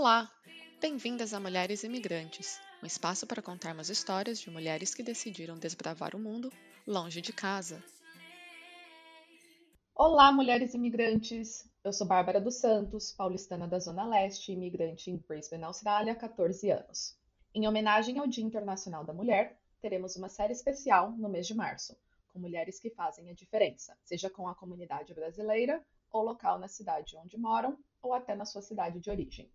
Olá! Bem-vindas a Mulheres Imigrantes, um espaço para contarmos histórias de mulheres que decidiram desbravar o mundo longe de casa. Olá, mulheres imigrantes! Eu sou Bárbara dos Santos, paulistana da Zona Leste, imigrante em Brisbane, Austrália, há 14 anos. Em homenagem ao Dia Internacional da Mulher, teremos uma série especial no mês de março, com mulheres que fazem a diferença, seja com a comunidade brasileira ou local na cidade onde moram ou até na sua cidade de origem.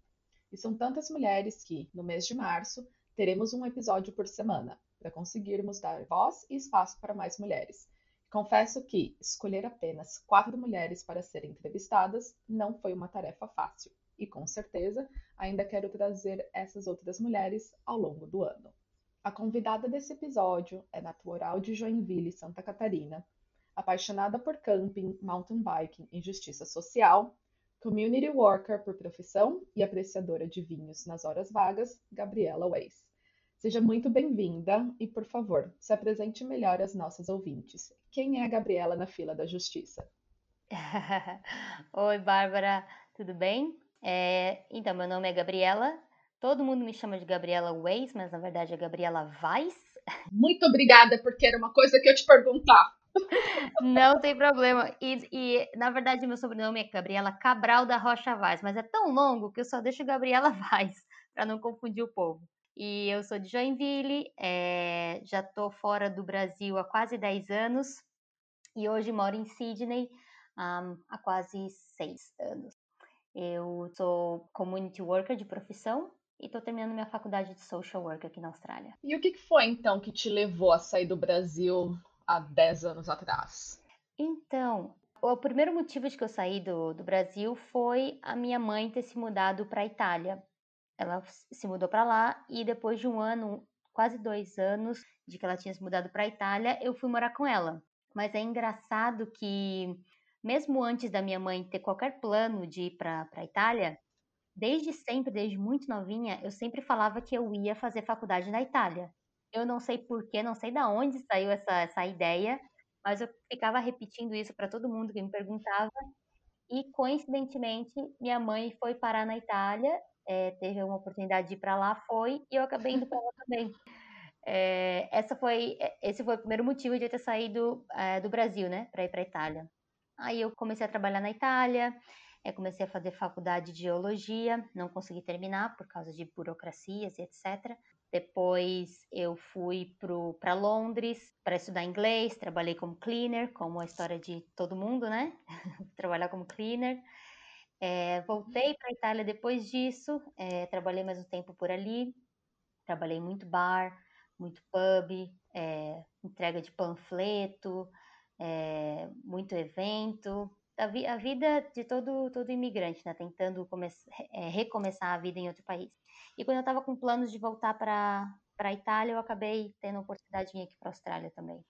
E são tantas mulheres que, no mês de março, teremos um episódio por semana, para conseguirmos dar voz e espaço para mais mulheres. Confesso que escolher apenas quatro mulheres para serem entrevistadas não foi uma tarefa fácil, e com certeza ainda quero trazer essas outras mulheres ao longo do ano. A convidada desse episódio é natural de Joinville, Santa Catarina, apaixonada por camping, mountain biking e justiça social, community worker por profissão e apreciadora de vinhos nas horas vagas, Gabriela Weiss. Seja muito bem-vinda e, por favor, se apresente melhor às nossas ouvintes. Quem é a Gabriela na fila da justiça? Oi, Bárbara, tudo bem? É, então, meu nome é Gabriela, Todo mundo me chama de Gabriela Weiss, mas na verdade é Gabriela Weiss. Muito obrigada, porque era uma coisa que eu te perguntar. Não tem problema. E, e, na verdade meu sobrenome é Gabriela Cabral da Rocha Vaz, mas é tão longo que eu só deixo Gabriela Vaz para não confundir o povo. E eu sou de Joinville, é, já estou fora do Brasil há quase 10 anos e hoje moro em Sydney um, há quase 6 anos. Eu sou community worker de profissão, e estou terminando minha faculdade de social work aqui na Austrália. E o que foi então que te levou a sair do Brasil há 10 anos atrás? Então, o primeiro motivo de que eu saí do, do Brasil foi a minha mãe ter se mudado para a Itália. Ela se mudou para lá e depois de um ano, quase dois anos de que ela tinha se mudado para a Itália, eu fui morar com ela. Mas é engraçado que, mesmo antes da minha mãe ter qualquer plano de ir para a Itália, desde sempre, desde muito novinha, eu sempre falava que eu ia fazer faculdade na Itália. Eu não sei porquê, não sei da onde saiu essa, essa ideia, mas eu ficava repetindo isso para todo mundo que me perguntava. E coincidentemente, minha mãe foi parar na Itália, é, teve uma oportunidade de ir para lá, foi, e eu acabei indo para lá também. É, essa foi, esse foi o primeiro motivo de eu ter saído é, do Brasil, né, para ir para Itália. Aí eu comecei a trabalhar na Itália, comecei a fazer faculdade de geologia, não consegui terminar por causa de burocracias e etc. Depois eu fui para Londres para estudar inglês, trabalhei como cleaner, como a história de todo mundo, né? Trabalhar como cleaner. É, voltei para Itália depois disso, é, trabalhei mais um tempo por ali, trabalhei muito bar, muito pub, é, entrega de panfleto, muito evento, a, vi, a vida de todo, todo imigrante, né? Tentando é, recomeçar a vida em outro país. E quando eu estava com planos de voltar para a Itália, eu acabei tendo a oportunidade de vir aqui para a Austrália também.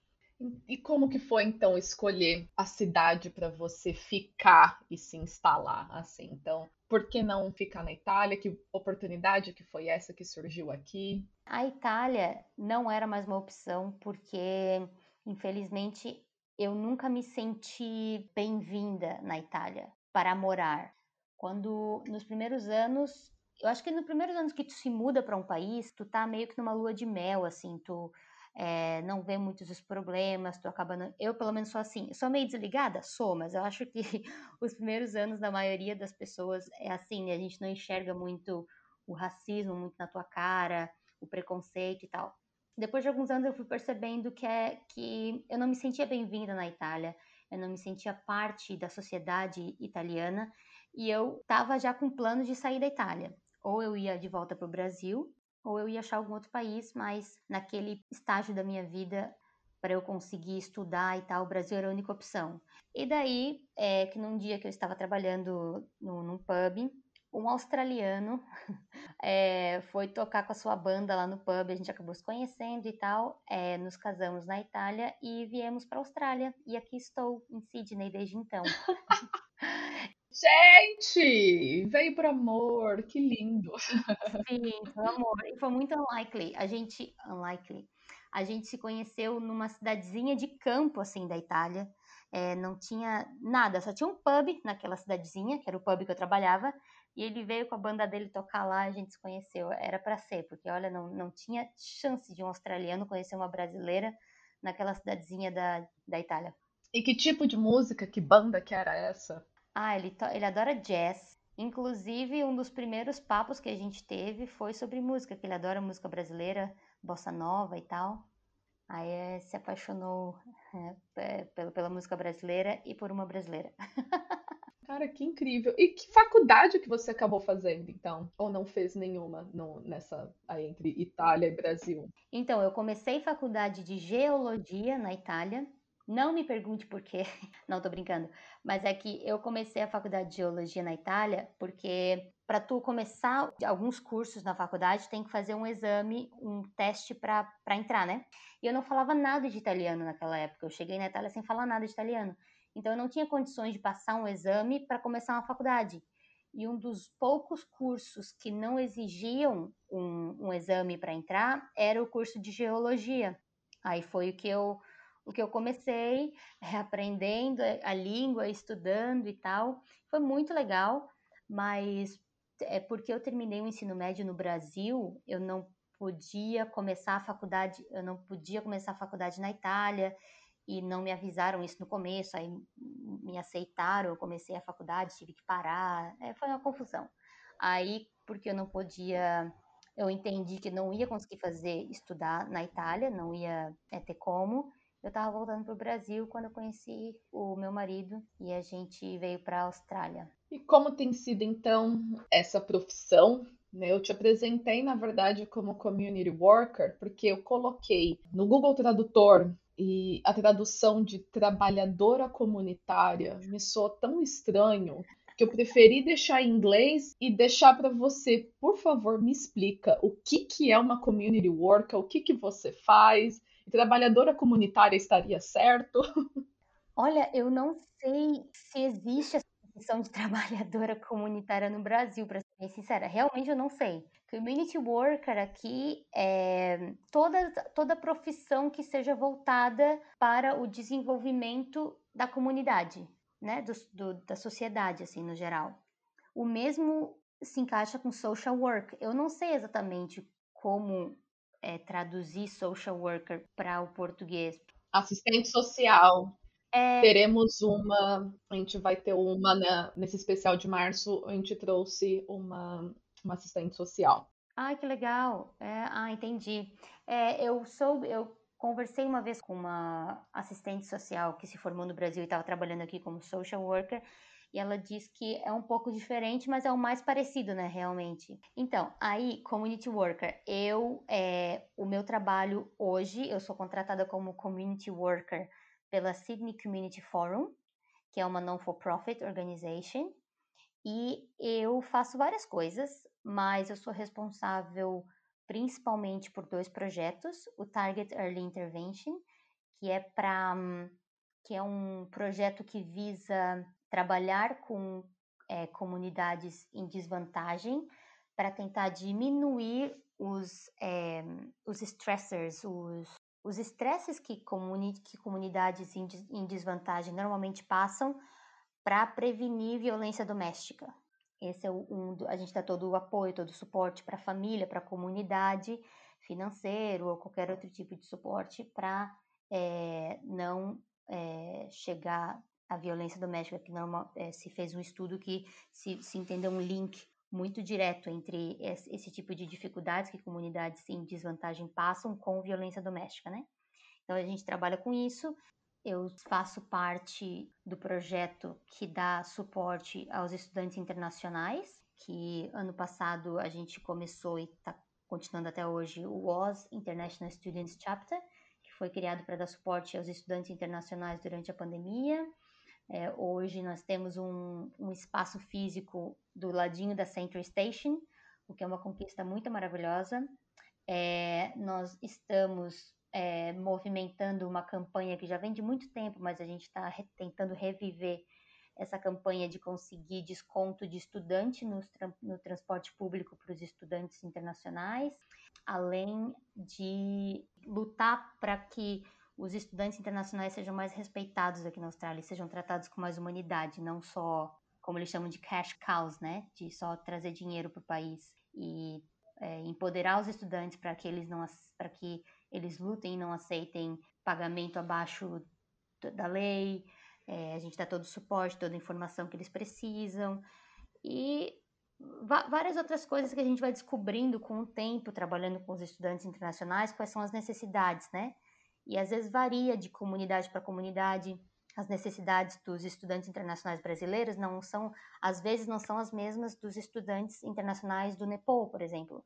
E como que foi então escolher a cidade para você ficar e se instalar assim? Então, por que não ficar na Itália? Que oportunidade que foi essa que surgiu aqui? A Itália não era mais uma opção porque infelizmente eu nunca me senti bem-vinda na Itália para morar. Quando nos primeiros anos, eu acho que nos primeiros anos que tu se muda para um país, tu tá meio que numa lua de mel, assim, tu é, não vê muitos os problemas, tu acaba. Não... Eu, pelo menos, sou assim. Sou meio desligada? Sou, mas eu acho que os primeiros anos da maioria das pessoas é assim? A gente não enxerga muito o racismo muito na tua cara, o preconceito e tal. Depois de alguns anos eu fui percebendo que, é, que eu não me sentia bem-vinda na Itália, eu não me sentia parte da sociedade italiana e eu estava já com planos de sair da Itália. Ou eu ia de volta para o Brasil, ou eu ia achar algum outro país, mas naquele estágio da minha vida, para eu conseguir estudar e tal, o Brasil era a única opção. E daí, é, que num dia que eu estava trabalhando no, num pub, um australiano é, foi tocar com a sua banda lá no pub, a gente acabou se conhecendo e tal, é, nos casamos na Itália e viemos para a Austrália. E aqui estou, em Sydney, desde então. Gente, veio por amor, que lindo. Sim, por amor. E foi muito unlikely. A gente, unlikely, a gente se conheceu numa cidadezinha de campo, assim, da Itália. é, não tinha nada, só tinha um pub naquela cidadezinha, que era o pub que eu trabalhava, e ele veio com a banda dele tocar lá, a gente se conheceu. Era para ser, porque olha, não, não tinha chance de um australiano conhecer uma brasileira naquela cidadezinha da, da Itália. E que tipo de música, que banda que era essa? Ah, ele, ele adora jazz. Inclusive, um dos primeiros papos que a gente teve foi sobre música, que ele adora música brasileira, bossa nova e tal. Aí é, se apaixonou é, pela, pela música brasileira e por uma brasileira. Cara, que incrível. E que faculdade que você acabou fazendo, então? Ou não fez nenhuma no, nessa aí entre Itália e Brasil? Então, eu comecei faculdade de geologia na Itália. Não me pergunte por quê. Não, tô brincando. Mas é que eu comecei a faculdade de geologia na Itália porque para tu começar alguns cursos na faculdade tem que fazer um exame, um teste para entrar, né? E eu não falava nada de italiano naquela época. Eu cheguei na Itália sem falar nada de italiano. Então, eu não tinha condições de passar um exame para começar uma faculdade. E um dos poucos cursos que não exigiam um, um exame para entrar era o curso de geologia. Aí foi o que eu, o que eu comecei é, aprendendo a língua, estudando e tal. Foi muito legal, mas é porque eu terminei o ensino médio no Brasil, eu não podia começar a faculdade, eu não podia começar a faculdade na Itália e não me avisaram isso no começo, aí me aceitaram, eu comecei a faculdade, tive que parar, é, foi uma confusão. Aí, porque eu não podia, eu entendi que não ia conseguir fazer, estudar na Itália, não ia é, ter como, eu estava voltando para o Brasil quando eu conheci o meu marido e a gente veio para a Austrália. E como tem sido então essa profissão? Né? Eu te apresentei, na verdade, como community worker, porque eu coloquei no Google Tradutor e a tradução de trabalhadora comunitária me soou tão estranho que eu preferi deixar em inglês e deixar para você, por favor, me explica o que, que é uma community worker, o que, que você faz, trabalhadora comunitária estaria certo? Olha, eu não sei se existe definição de trabalhadora comunitária no Brasil, para ser bem sincera. Realmente eu não sei. Community worker aqui é toda, toda profissão que seja voltada para o desenvolvimento da comunidade, né? Do, do, da sociedade, assim, no geral. O mesmo se encaixa com social work. Eu não sei exatamente como é, traduzir social worker para o português. Assistente social. É... Teremos uma, a gente vai ter uma né, nesse especial de março, a gente trouxe uma, uma assistente social. Ai, que legal. É, ah, entendi. É, eu sou, eu conversei uma vez com uma assistente social que se formou no Brasil e estava trabalhando aqui como social worker e ela diz que é um pouco diferente, mas é o mais parecido, né, realmente. Então, aí, community worker, eu, é, o meu trabalho hoje, eu sou contratada como community worker pela Sydney Community Forum, que é uma non-for-profit organization, e eu faço várias coisas, mas eu sou responsável principalmente por dois projetos, o Target Early Intervention, que é para que é um projeto que visa trabalhar com é, comunidades em desvantagem para tentar diminuir os, é, os stressors, os, os estresses que, comuni que comunidades em, em desvantagem normalmente passam para prevenir violência doméstica. Esse é um, a gente dá todo o apoio, todo o suporte para a família, para a comunidade, financeiro ou qualquer outro tipo de suporte para é, não é, chegar a violência doméstica, que normal, é, se fez um estudo que se, se entendeu um link muito direto entre esse, tipo de dificuldades que comunidades em desvantagem passam com violência doméstica, né? Então a gente trabalha com isso. Eu faço parte do projeto que dá suporte aos estudantes internacionais, que ano passado a gente começou e está continuando até hoje o OZ International Students Chapter, que foi criado para dar suporte aos estudantes internacionais durante a pandemia. É, hoje nós temos um, um, espaço físico do ladinho da Central Station, o que é uma conquista muito maravilhosa. É, nós estamos é, movimentando uma campanha que já vem de muito tempo, mas a gente está re tentando reviver essa campanha de conseguir desconto de estudante no, no transporte público para os estudantes internacionais, além de lutar para que os estudantes internacionais sejam mais respeitados aqui na Austrália, sejam tratados com mais humanidade, não só como eles chamam de cash cows, né, de só trazer dinheiro para o país e é, empoderar os estudantes para que eles não para que eles lutem e não aceitem pagamento abaixo da lei. É, a gente dá todo o suporte, toda a informação que eles precisam e várias outras coisas que a gente vai descobrindo com o tempo, trabalhando com os estudantes internacionais, quais são as necessidades, né? E às vezes varia de comunidade para comunidade. As necessidades dos estudantes internacionais brasileiros não são, às vezes, não são as mesmas dos estudantes internacionais do Nepal, por exemplo.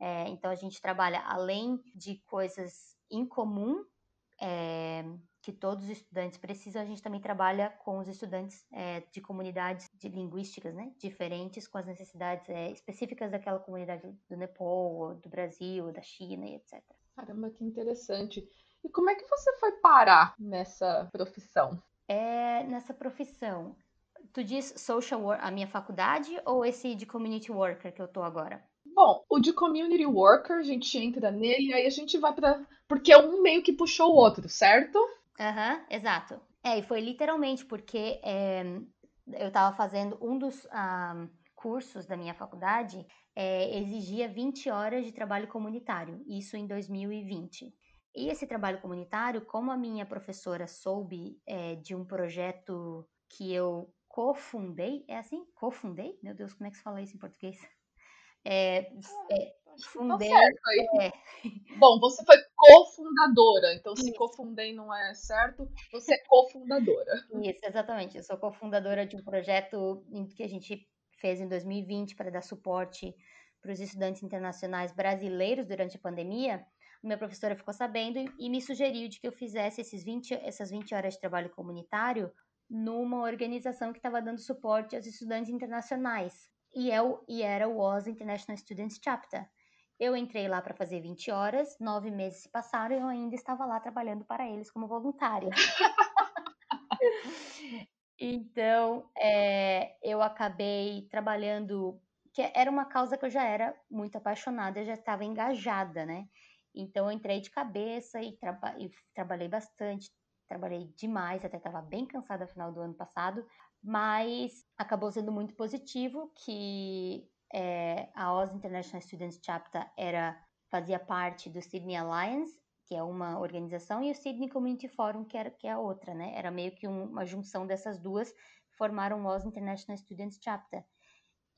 É, então a gente trabalha além de coisas em comum é, que todos os estudantes precisam, a gente também trabalha com os estudantes é, de comunidades de linguísticas né, diferentes, com as necessidades é, específicas daquela comunidade do Nepal, do Brasil, da China e etc. Caramba, que interessante. E como é que você foi parar nessa profissão? É, nessa profissão. Tu diz social work, a minha faculdade, ou esse de community worker que eu tô agora? Bom, o de community worker, a gente entra nele, aí a gente vai para Porque um meio que puxou o outro, certo? Aham, uhum, exato. É, e foi literalmente porque é, eu estava fazendo um dos um, cursos da minha faculdade, é, exigia 20 horas de trabalho comunitário, isso em 2020. E esse trabalho comunitário, como a minha professora soube é, de um projeto que eu cofundei, é assim? Cofundei? Meu Deus, como é que se fala isso em português? É, é, tá fundei. Tá é. Bom, você foi cofundadora, então se cofundei não é certo, você é cofundadora. Isso, exatamente. Eu sou cofundadora de um projeto que a gente fez em 2020 para dar suporte para os estudantes internacionais brasileiros durante a pandemia. Minha professora ficou sabendo e me sugeriu de que eu fizesse esses 20, essas 20 horas de trabalho comunitário numa organização que estava dando suporte aos estudantes internacionais e, é o, e era o Oz International Students Chapter. Eu entrei lá para fazer 20 horas, nove meses se passaram e eu ainda estava lá trabalhando para eles como voluntária. então, é, eu acabei trabalhando, que era uma causa que eu já era muito apaixonada, eu já estava engajada, né? Então, eu entrei de cabeça e, e trabalhei bastante, trabalhei demais, até estava bem cansada no final do ano passado, mas acabou sendo muito positivo que é, a Oz International Students Chapter era fazia parte do Sydney Alliance, que é uma organização, e o Sydney Community Forum, que, era, que é a outra, né? Era meio que um, uma junção dessas duas, formaram o Oz International Students Chapter.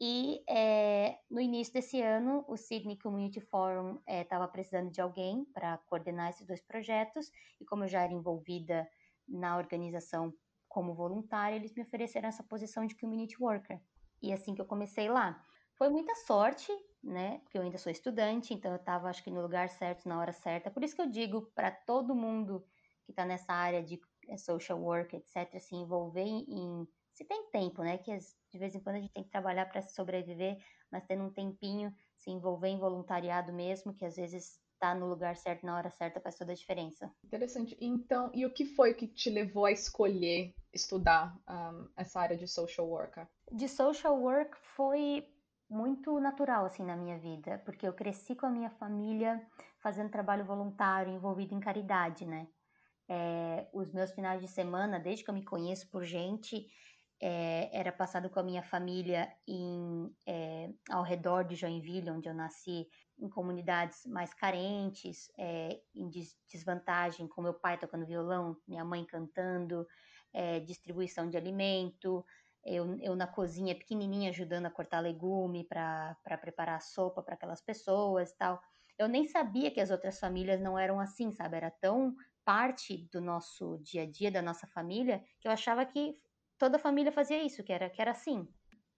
E é, no início desse ano, o Sydney Community Forum estava é, precisando de alguém para coordenar esses dois projetos, e como eu já era envolvida na organização como voluntária, eles me ofereceram essa posição de community worker. E assim que eu comecei lá. Foi muita sorte, né? Porque eu ainda sou estudante, então eu estava, acho que, no lugar certo, na hora certa. Por isso que eu digo para todo mundo que está nessa área de eh, social work, etc., se envolver em. Se tem tempo, né? Que de vez em quando a gente tem que trabalhar para sobreviver, mas tendo um tempinho, se envolver em voluntariado mesmo, que às vezes estar tá no lugar certo na hora certa faz toda a diferença. Interessante. Então, e o que foi que te levou a escolher estudar um, essa área de social worker? De social work foi muito natural assim na minha vida, porque eu cresci com a minha família fazendo trabalho voluntário, envolvido em caridade, né? É, os meus finais de semana, desde que eu me conheço por gente, é, era passado com a minha família em, é, ao redor de Joinville, onde eu nasci, em comunidades mais carentes, é, em des desvantagem, com meu pai tocando violão, minha mãe cantando, distribuição de alimento, eu, eu na cozinha pequenininha ajudando a cortar legume para preparar sopa para aquelas pessoas tal. Eu nem sabia que as outras famílias não eram assim, sabe? Era tão parte do nosso dia a dia, da nossa família, que eu achava que toda família fazia isso, que era, que era assim.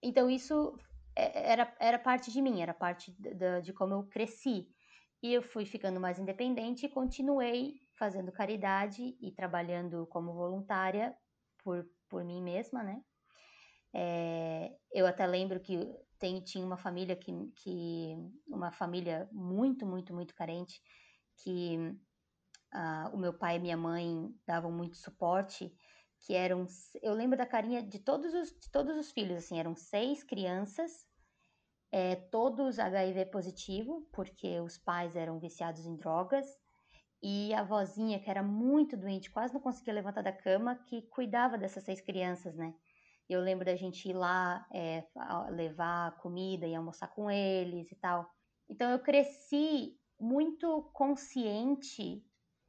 Então isso é, era, era parte de mim, era parte de, de como eu cresci. E eu fui ficando mais independente e continuei fazendo caridade e trabalhando como voluntária por, por mim mesma, né? É, eu até lembro que tem, tinha uma família que, que uma família muito, muito, muito carente, que uh, o meu pai e minha mãe davam muito suporte, que eram, eu lembro da carinha de todos os, de todos os filhos, assim, eram seis crianças, é, todos HIV positivo, porque os pais eram viciados em drogas, e a vozinha, que era muito doente, quase não conseguia levantar da cama, que cuidava dessas seis crianças, né? Eu lembro da gente ir lá é, levar comida e almoçar com eles e tal. Então eu cresci muito consciente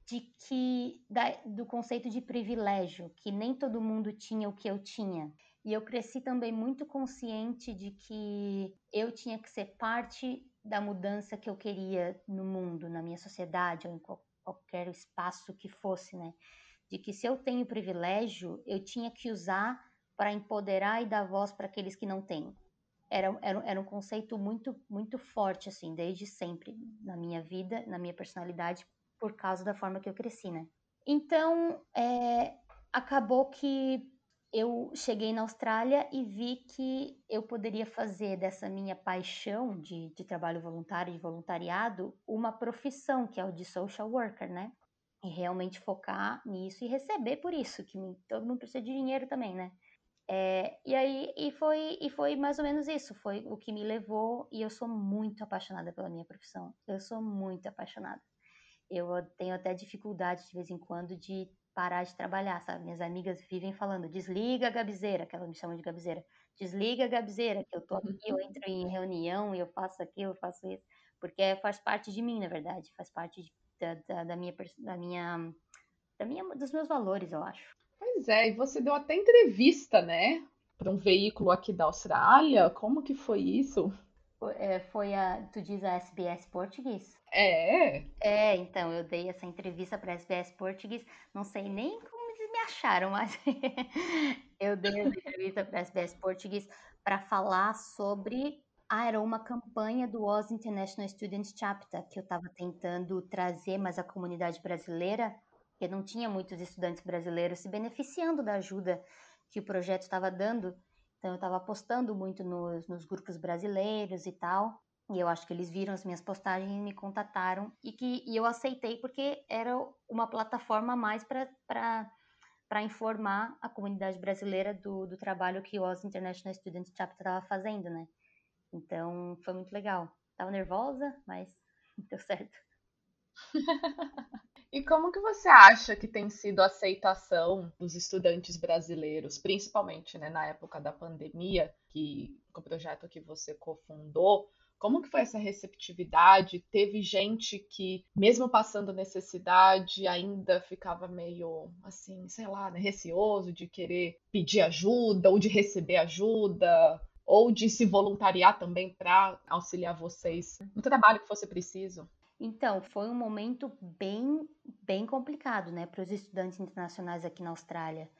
de que da, do conceito de privilégio, que nem todo mundo tinha o que eu tinha. E eu cresci também muito consciente de que eu tinha que ser parte da mudança que eu queria no mundo, na minha sociedade ou em qualquer espaço que fosse, né? De que se eu tenho privilégio, eu tinha que usar para empoderar e dar voz para aqueles que não têm. Era, era, era um conceito muito, muito forte, assim, desde sempre na minha vida, na minha personalidade, por causa da forma que eu cresci, né? Então, é, acabou que eu cheguei na Austrália e vi que eu poderia fazer dessa minha paixão de, de trabalho voluntário, de voluntariado, uma profissão, que é o de social worker, né? E realmente focar nisso e receber por isso, que todo mundo precisa de dinheiro também, né? É, e aí e foi, e foi mais ou menos isso, foi o que me levou, e eu sou muito apaixonada pela minha profissão, eu sou muito apaixonada. Eu tenho até dificuldade de vez em quando de parar de trabalhar, sabe? Minhas amigas vivem falando, desliga a gabizeira, que elas me chamam de gabizeira, desliga a gabizeira, que eu tô aqui, eu entro em reunião eu faço aquilo, eu faço isso, porque faz parte de mim, na verdade, faz parte de, da, da, da, minha, da minha, da minha, dos meus valores, eu acho. Pois é, e você deu até entrevista, né? Para um veículo aqui da Austrália. Como que foi isso? É, foi a. Tu diz a SBS Português? É. É, então, eu dei essa entrevista para a SBS Português. Não sei nem como eles me acharam, mas eu dei essa entrevista para a SBS Português para falar sobre. Ah, era uma campanha do Oz International Students Chapter que eu estava tentando trazer mais a comunidade brasileira porque não tinha muitos estudantes brasileiros se beneficiando da ajuda que o projeto estava dando. Então, eu estava postando muito nos, nos grupos brasileiros e tal. E eu acho que eles viram as minhas postagens e me contataram e que e eu aceitei porque era uma plataforma a mais para informar a comunidade brasileira do, do trabalho que o Oz International Students Chapter estava fazendo, né? Então foi muito legal. Tava nervosa, mas deu certo. E como que você acha que tem sido a aceitação dos estudantes brasileiros, principalmente né, na época da pandemia, que o projeto que você cofundou, como que foi essa receptividade? Teve gente que, mesmo passando necessidade, ainda ficava meio assim, sei lá, né, receoso de querer pedir ajuda ou de receber ajuda? Ou de se voluntariar também para auxiliar vocês no trabalho que fosse preciso? Então, foi um momento bem, bem complicado, né, para os estudantes internacionais aqui na Austrália.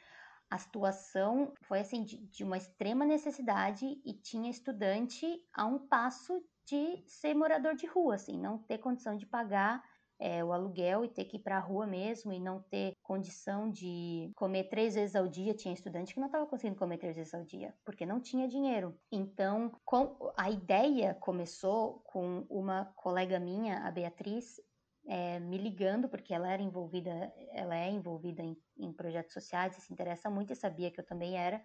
A situação foi assim de, de, uma extrema necessidade e tinha estudante a um passo de ser morador de rua, assim, não ter condição de pagar é, o aluguel e ter que ir para a rua mesmo e não ter condição de comer três vezes ao dia. Tinha estudante que não estava conseguindo comer três vezes ao dia, porque não tinha dinheiro. Então, com, a ideia começou com uma colega minha, a Beatriz, é, me ligando, porque ela era envolvida, ela é envolvida em, em projetos sociais e se interessa muito e sabia que eu também era.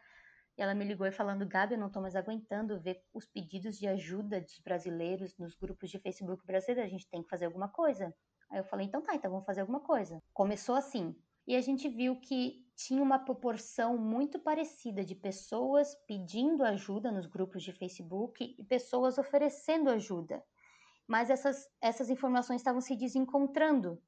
Ela me ligou e falando, Gabi, eu não estou mais aguentando ver os pedidos de ajuda de brasileiros nos grupos de Facebook brasileiro, a gente tem que fazer alguma coisa. Aí eu falei, então tá, então vamos fazer alguma coisa. Começou assim. E a gente viu que tinha uma proporção muito parecida de pessoas pedindo ajuda nos grupos de Facebook e pessoas oferecendo ajuda. Mas essas, essas informações estavam se desencontrando.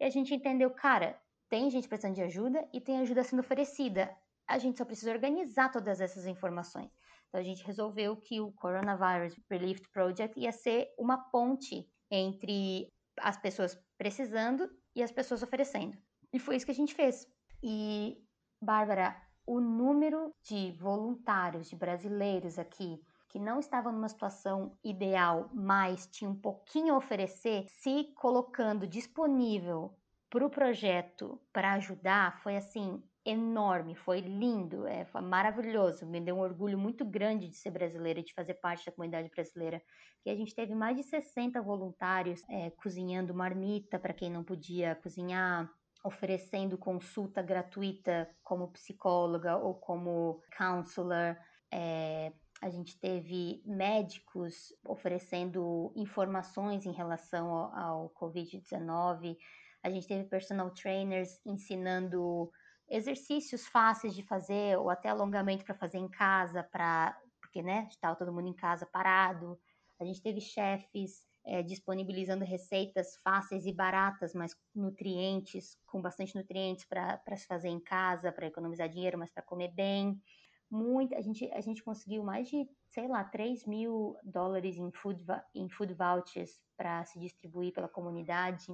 E a gente entendeu, cara, tem gente precisando de ajuda e tem ajuda sendo oferecida. A gente só precisa organizar todas essas informações. Então a gente resolveu que o Coronavirus Relief Project ia ser uma ponte entre as pessoas precisando e as pessoas oferecendo. E foi isso que a gente fez. E, Bárbara, o número de voluntários, de brasileiros aqui que não estavam numa situação ideal, mas tinham um pouquinho a oferecer, se colocando disponível para o projeto para ajudar, foi assim enorme, foi lindo, é, foi maravilhoso. Me deu um orgulho muito grande de ser brasileira e de fazer parte da comunidade brasileira. Que a gente teve mais de 60 voluntários é, cozinhando marmita para quem não podia cozinhar, oferecendo consulta gratuita como psicóloga ou como counselor. É, a gente teve médicos oferecendo informações em relação ao, ao Covid-19. A gente teve personal trainers ensinando exercícios fáceis de fazer ou até alongamento para fazer em casa, para porque né, estava todo mundo em casa parado. A gente teve chefes é, disponibilizando receitas fáceis e baratas, mas nutrientes, com bastante nutrientes para se fazer em casa, para economizar dinheiro, mas para comer bem. Muito, a gente, a gente conseguiu mais de, sei lá, 3 mil dólares em food, em food vouchers para se distribuir pela comunidade.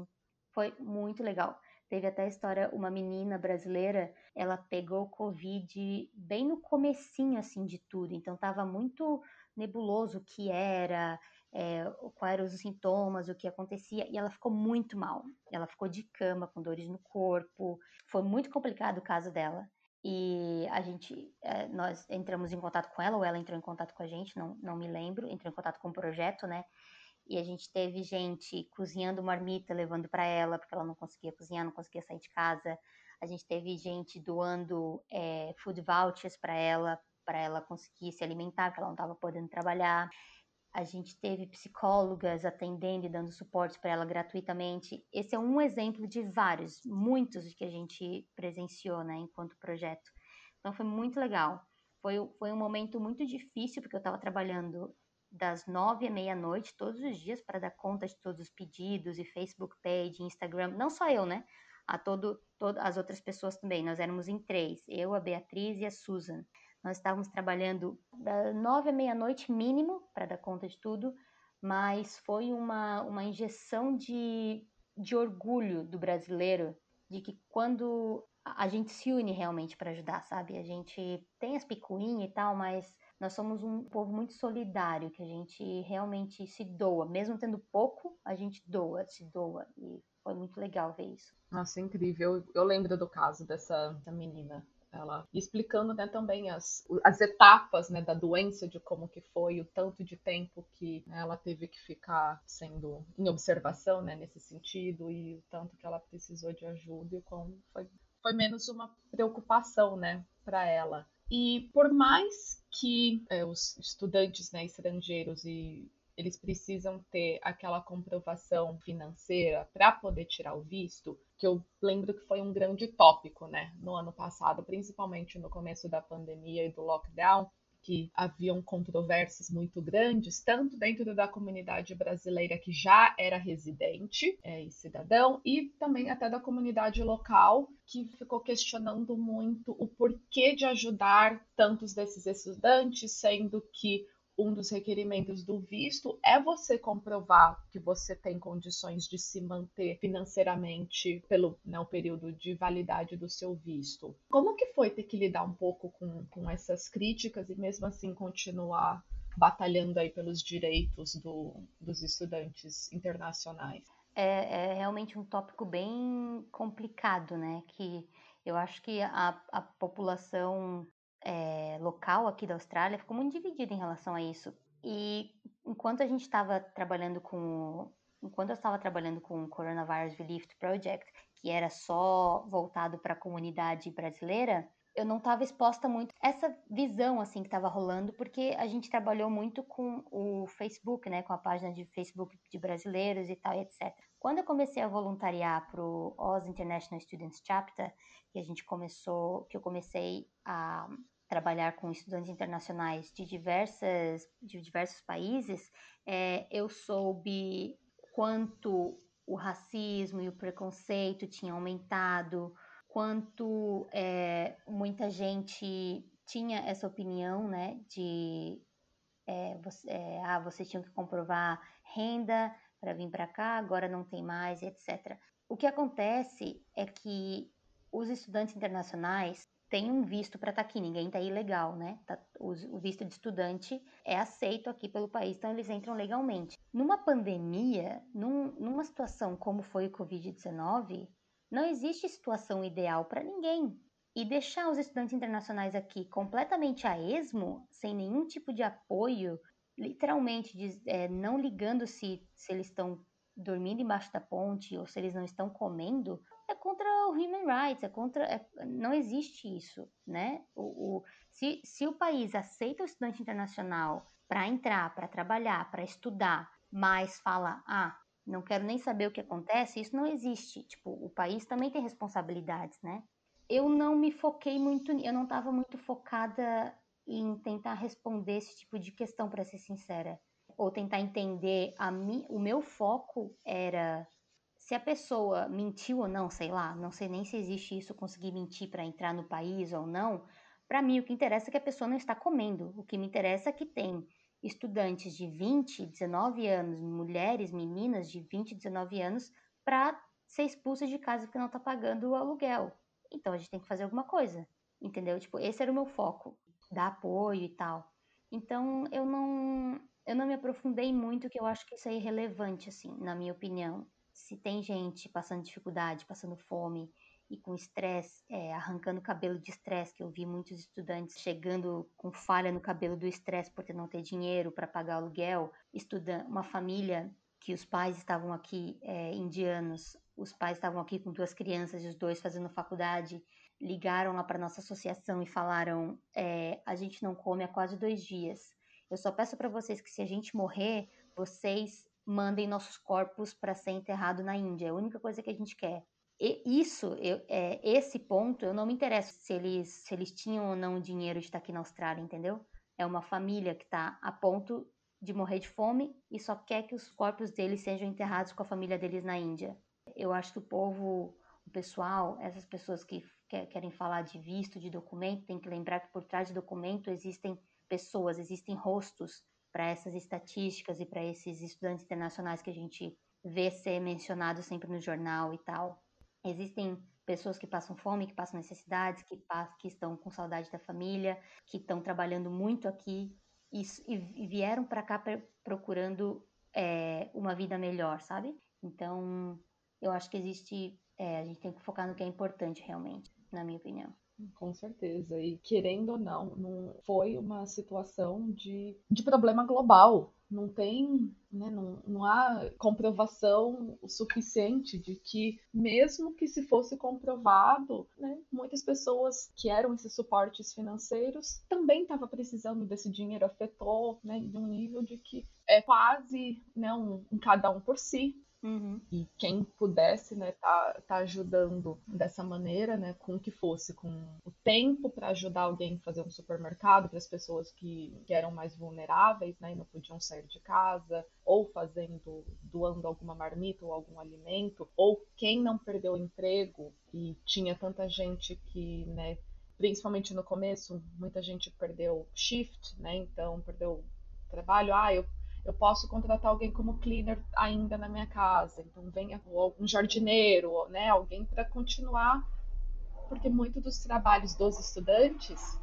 Foi muito legal. Teve até a história, uma menina brasileira, ela pegou Covid bem no comecinho, assim, de tudo. Então, tava muito nebuloso o que era, é, quais eram os sintomas, o que acontecia, e ela ficou muito mal. Ela ficou de cama, com dores no corpo. Foi muito complicado o caso dela. E a gente, é, nós entramos em contato com ela, ou ela entrou em contato com a gente, não, não me lembro, entrou em contato com o projeto, né? E a gente teve gente cozinhando marmita, levando para ela, porque ela não conseguia cozinhar, não conseguia sair de casa. A gente teve gente doando é, food vouchers para ela, para ela conseguir se alimentar, porque ela não estava podendo trabalhar. A gente teve psicólogas atendendo e dando suporte para ela gratuitamente. Esse é um exemplo de vários, muitos que a gente presenciou, né, enquanto projeto. Então foi muito legal. Foi, foi um momento muito difícil, porque eu estava trabalhando das nove à meia-noite, todos os dias, para dar conta de todos os pedidos e Facebook page, Instagram. Não só eu, né? A todo, todo, as outras pessoas também. Nós éramos em três: eu, a Beatriz e a Susan. Nós estávamos trabalhando da nove à meia-noite mínimo para dar conta de tudo, mas foi uma, uma injeção de, de orgulho do brasileiro de que quando a gente se une realmente para ajudar, sabe? A gente tem as picuinhas e tal, mas nós somos um povo muito solidário, que a gente realmente se doa, mesmo tendo pouco, a gente doa, se doa. E foi muito legal ver isso. Nossa, incrível. Eu, lembro do caso dessa, dessa menina ela explicando né, também as, as etapas né, da doença, de como que foi, o tanto de tempo que né, ela teve que ficar sendo em observação né, nesse sentido e o tanto que ela precisou de ajuda e como foi, foi menos uma preocupação né, para ela. E por mais que é, os estudantes né, estrangeiros e eles precisam ter aquela comprovação financeira para poder tirar o visto, que eu lembro que foi um grande tópico, né, no ano passado, principalmente no começo da pandemia e do lockdown, que haviam controvérsias muito grandes, tanto dentro da comunidade brasileira que já era residente é, e cidadão, e também até da comunidade local, que ficou questionando muito o porquê de ajudar tantos desses estudantes, sendo que um dos requerimentos do visto é você comprovar que você tem condições de se manter financeiramente pelo né, o período de validade do seu visto. Como que foi ter que lidar um pouco com, com essas críticas e mesmo assim continuar batalhando aí pelos direitos do, dos estudantes internacionais? É, é, realmente um tópico bem complicado, né? Que eu acho que a, a população é, local aqui da Austrália ficou muito dividida em relação a isso. E enquanto a gente estava trabalhando com. Enquanto eu estava trabalhando com o Coronavirus Relief Project, que era só voltado para a comunidade brasileira, eu não estava exposta muito essa visão assim que estava rolando, porque a gente trabalhou muito com o Facebook, né, com a página de Facebook de brasileiros e tal, etc. Quando eu comecei a voluntariar para o Oz International Students Chapter, que a gente começou, que eu comecei a trabalhar com estudantes internacionais de diversas de diversos países, é, eu soube quanto o racismo e o preconceito tinham aumentado, quanto é, muita gente tinha essa opinião, né, de é, você, é, ah, vocês tinham que comprovar renda para vir para cá, agora não tem mais, etc. O que acontece é que os estudantes internacionais têm um visto para estar tá aqui, ninguém está ilegal, né? Tá, o, o visto de estudante é aceito aqui pelo país, então eles entram legalmente. Numa pandemia, num, numa situação como foi o Covid-19, não existe situação ideal para ninguém. E deixar os estudantes internacionais aqui completamente a esmo, sem nenhum tipo de apoio, literalmente é, não ligando se, se eles estão dormindo embaixo da ponte ou se eles não estão comendo, é contra o human rights, é contra. É, não existe isso, né? O, o, se, se o país aceita o estudante internacional para entrar, para trabalhar, para estudar, mas fala, ah, não quero nem saber o que acontece, isso não existe. Tipo, o país também tem responsabilidades, né? Eu não me foquei muito, eu não estava muito focada em tentar responder esse tipo de questão, para ser sincera, ou tentar entender a mi, o meu foco era se a pessoa mentiu ou não, sei lá, não sei nem se existe isso, conseguir mentir para entrar no país ou não. Para mim, o que interessa é que a pessoa não está comendo. O que me interessa é que tem estudantes de 20, 19 anos, mulheres, meninas de 20, 19 anos, para ser expulsas de casa porque não está pagando o aluguel. Então a gente tem que fazer alguma coisa, entendeu? Tipo, esse era o meu foco, dar apoio e tal. Então eu não, eu não me aprofundei muito, que eu acho que isso é irrelevante, assim, na minha opinião se tem gente passando dificuldade, passando fome e com estresse, é, arrancando cabelo de estresse, que eu vi muitos estudantes chegando com falha no cabelo do estresse porque não ter dinheiro para pagar aluguel, estudando uma família que os pais estavam aqui é, indianos, os pais estavam aqui com duas crianças, os dois fazendo faculdade, ligaram lá para nossa associação e falaram: é, a gente não come há quase dois dias. Eu só peço para vocês que se a gente morrer, vocês mandem nossos corpos para ser enterrado na Índia. É a única coisa que a gente quer. E isso, eu, é, esse ponto, eu não me interesso se eles, se eles tinham ou não dinheiro de estar aqui na Austrália, entendeu? É uma família que está a ponto de morrer de fome e só quer que os corpos deles sejam enterrados com a família deles na Índia. Eu acho que o povo, o pessoal, essas pessoas que querem falar de visto, de documento, tem que lembrar que por trás de documento existem pessoas, existem rostos para essas estatísticas e para esses estudantes internacionais que a gente vê ser mencionado sempre no jornal e tal. Existem pessoas que passam fome, que passam necessidades, que, que estão com saudade da família, que estão trabalhando muito aqui e, e vieram para cá procurando é, uma vida melhor, sabe? Então, eu acho que existe. É, a gente tem que focar no que é importante realmente, na minha opinião. Com certeza. E querendo ou não, não foi uma situação de, de problema global. Não tem, né, não, não há comprovação suficiente de que, mesmo que se fosse comprovado, né, muitas pessoas que eram esses suportes financeiros também estavam precisando desse dinheiro, afetou né, de um nível de que é quase né, um, um cada um por si. Uhum. E quem pudesse, né, tá, tá ajudando dessa maneira, né, com que fosse, com o tempo para ajudar alguém a fazer um supermercado para as pessoas que, que eram mais vulneráveis, né, e não podiam sair de casa, ou fazendo, doando alguma marmita ou algum alimento, ou quem não perdeu o emprego e tinha tanta gente que, né, principalmente no começo, muita gente perdeu shift, né, então perdeu trabalho, ah, eu eu posso contratar alguém como cleaner ainda na minha casa. Então venha algum jardineiro, né, alguém para continuar, porque muito dos trabalhos dos estudantes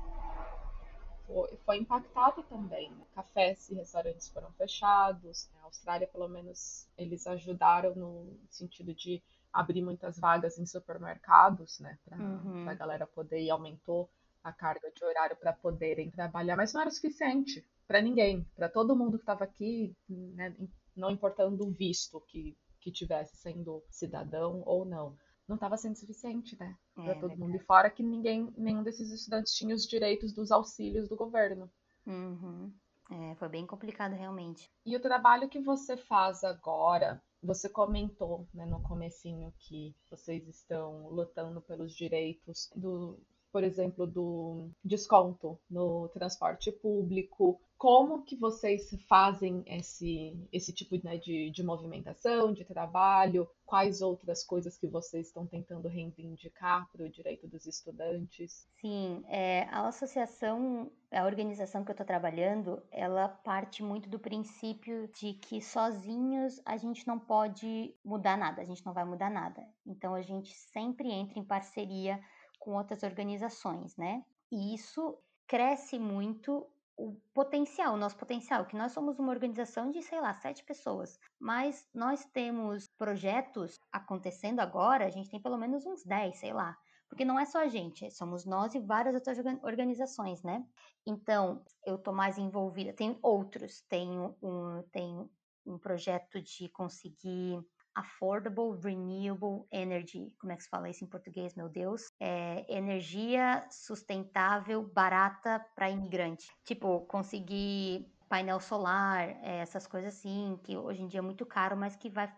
foi, foi impactado também. Cafés e restaurantes foram fechados. Na Austrália, pelo menos, eles ajudaram no sentido de abrir muitas vagas em supermercados, né, para uhum. a galera poder e aumentou a carga de horário para poderem trabalhar, mas não era suficiente para ninguém, para todo mundo que estava aqui, né, não importando o visto que, que tivesse sendo cidadão ou não. Não estava sendo suficiente, né? É, para todo mundo. E fora que ninguém, nenhum desses estudantes tinha os direitos dos auxílios do governo. Uhum. É, foi bem complicado realmente. E o trabalho que você faz agora, você comentou né, no comecinho que vocês estão lutando pelos direitos do, por exemplo, do desconto no transporte público. Como que vocês fazem esse, esse tipo né, de, de movimentação, de trabalho? Quais outras coisas que vocês estão tentando reivindicar para o direito dos estudantes? Sim, é, a associação, a organização que eu estou trabalhando, ela parte muito do princípio de que sozinhos a gente não pode mudar nada, a gente não vai mudar nada. Então a gente sempre entra em parceria com outras organizações, né? E isso cresce muito o potencial, o nosso potencial, que nós somos uma organização de, sei lá, sete pessoas, mas nós temos projetos acontecendo agora, a gente tem pelo menos uns dez, sei lá, porque não é só a gente, somos nós e várias outras organizações, né? Então, eu tô mais envolvida, tem outros, tem um, tem um projeto de conseguir Affordable Renewable Energy. Como é que se fala isso em português, meu Deus? É energia sustentável, barata para imigrante. Tipo, conseguir painel solar, é, essas coisas assim, que hoje em dia é muito caro, mas que vai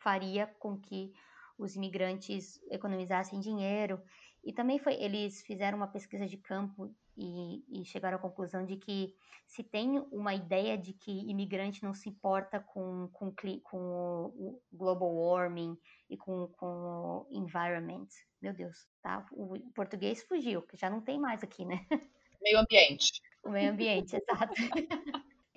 faria com que os imigrantes economizassem dinheiro. E também foi, eles fizeram uma pesquisa de campo e, e, chegaram à conclusão de que se tem uma ideia de que imigrante não se importa com, com, com o global warming e com, com o environment, meu Deus, tá? O português fugiu, que já não tem mais aqui, né? Meio ambiente. O meio ambiente, exato.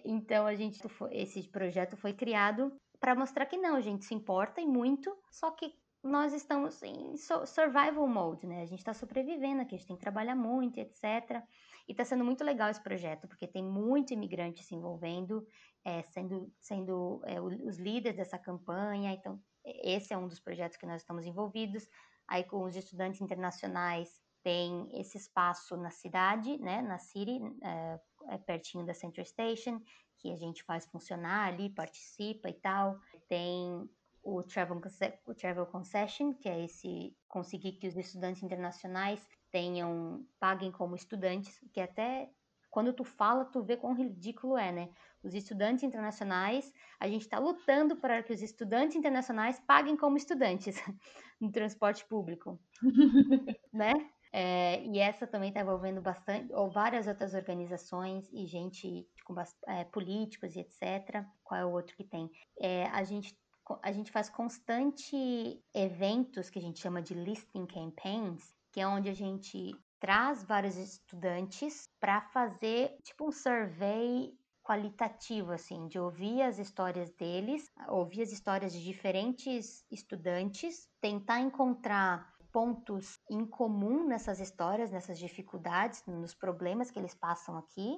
Então a gente esse projeto foi criado para mostrar que não, a gente se importa e muito, só que nós estamos em survival mode, né? A gente está sobrevivendo aqui, a gente tem que trabalhar muito, etc. E está sendo muito legal esse projeto, porque tem muito imigrante se envolvendo, é, sendo, sendo é, os líderes dessa campanha. Então, esse é um dos projetos que nós estamos envolvidos. Aí, com os estudantes internacionais, tem esse espaço na cidade, né, na City, é, é pertinho da Central Station, que a gente faz funcionar ali, participa e tal. Tem o Travel, o Travel Concession, que é esse conseguir que os estudantes internacionais tenham, paguem como estudantes, que até quando tu fala, tu vê quão ridículo é, né? Os estudantes internacionais, a gente está lutando para que os estudantes internacionais paguem como estudantes no transporte público, né? É, e essa também está envolvendo bastante, ou várias outras organizações e gente com é, políticos e etc. Qual é o outro que tem? É, a gente a gente faz constante eventos que a gente chama de listening campaigns, que é onde a gente traz vários estudantes para fazer tipo um survey qualitativo, assim, de ouvir as histórias deles, ouvir as histórias de diferentes estudantes, tentar encontrar pontos em comum nessas histórias, nessas dificuldades, nos problemas que eles passam aqui,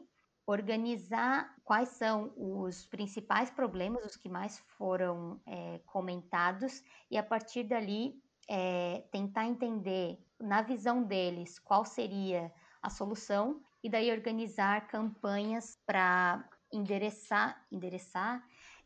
organizar quais são os principais problemas, os que mais foram é, comentados, e a partir dali é, tentar entender, na visão deles, qual seria a solução, e daí organizar campanhas para endereçar, endereçar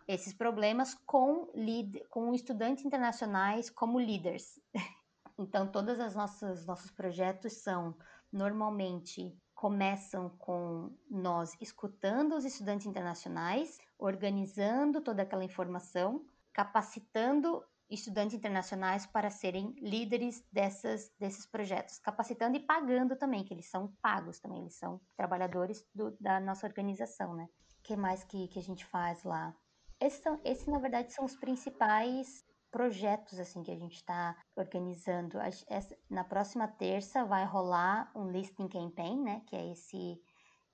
esses problemas com, lead, com estudantes internacionais como líderes. Então, todos os nossos, nossos projetos são normalmente começam com nós escutando os estudantes internacionais, organizando toda aquela informação, capacitando estudantes internacionais para serem líderes dessas, desses projetos, capacitando e pagando também, que eles são pagos também, eles são trabalhadores do, da nossa organização, né? O que mais que, que a gente faz lá? Esses, são, esses, na verdade, são os principais projetos assim que a gente está organizando. Na próxima terça vai rolar um listening campaign, né, que é esse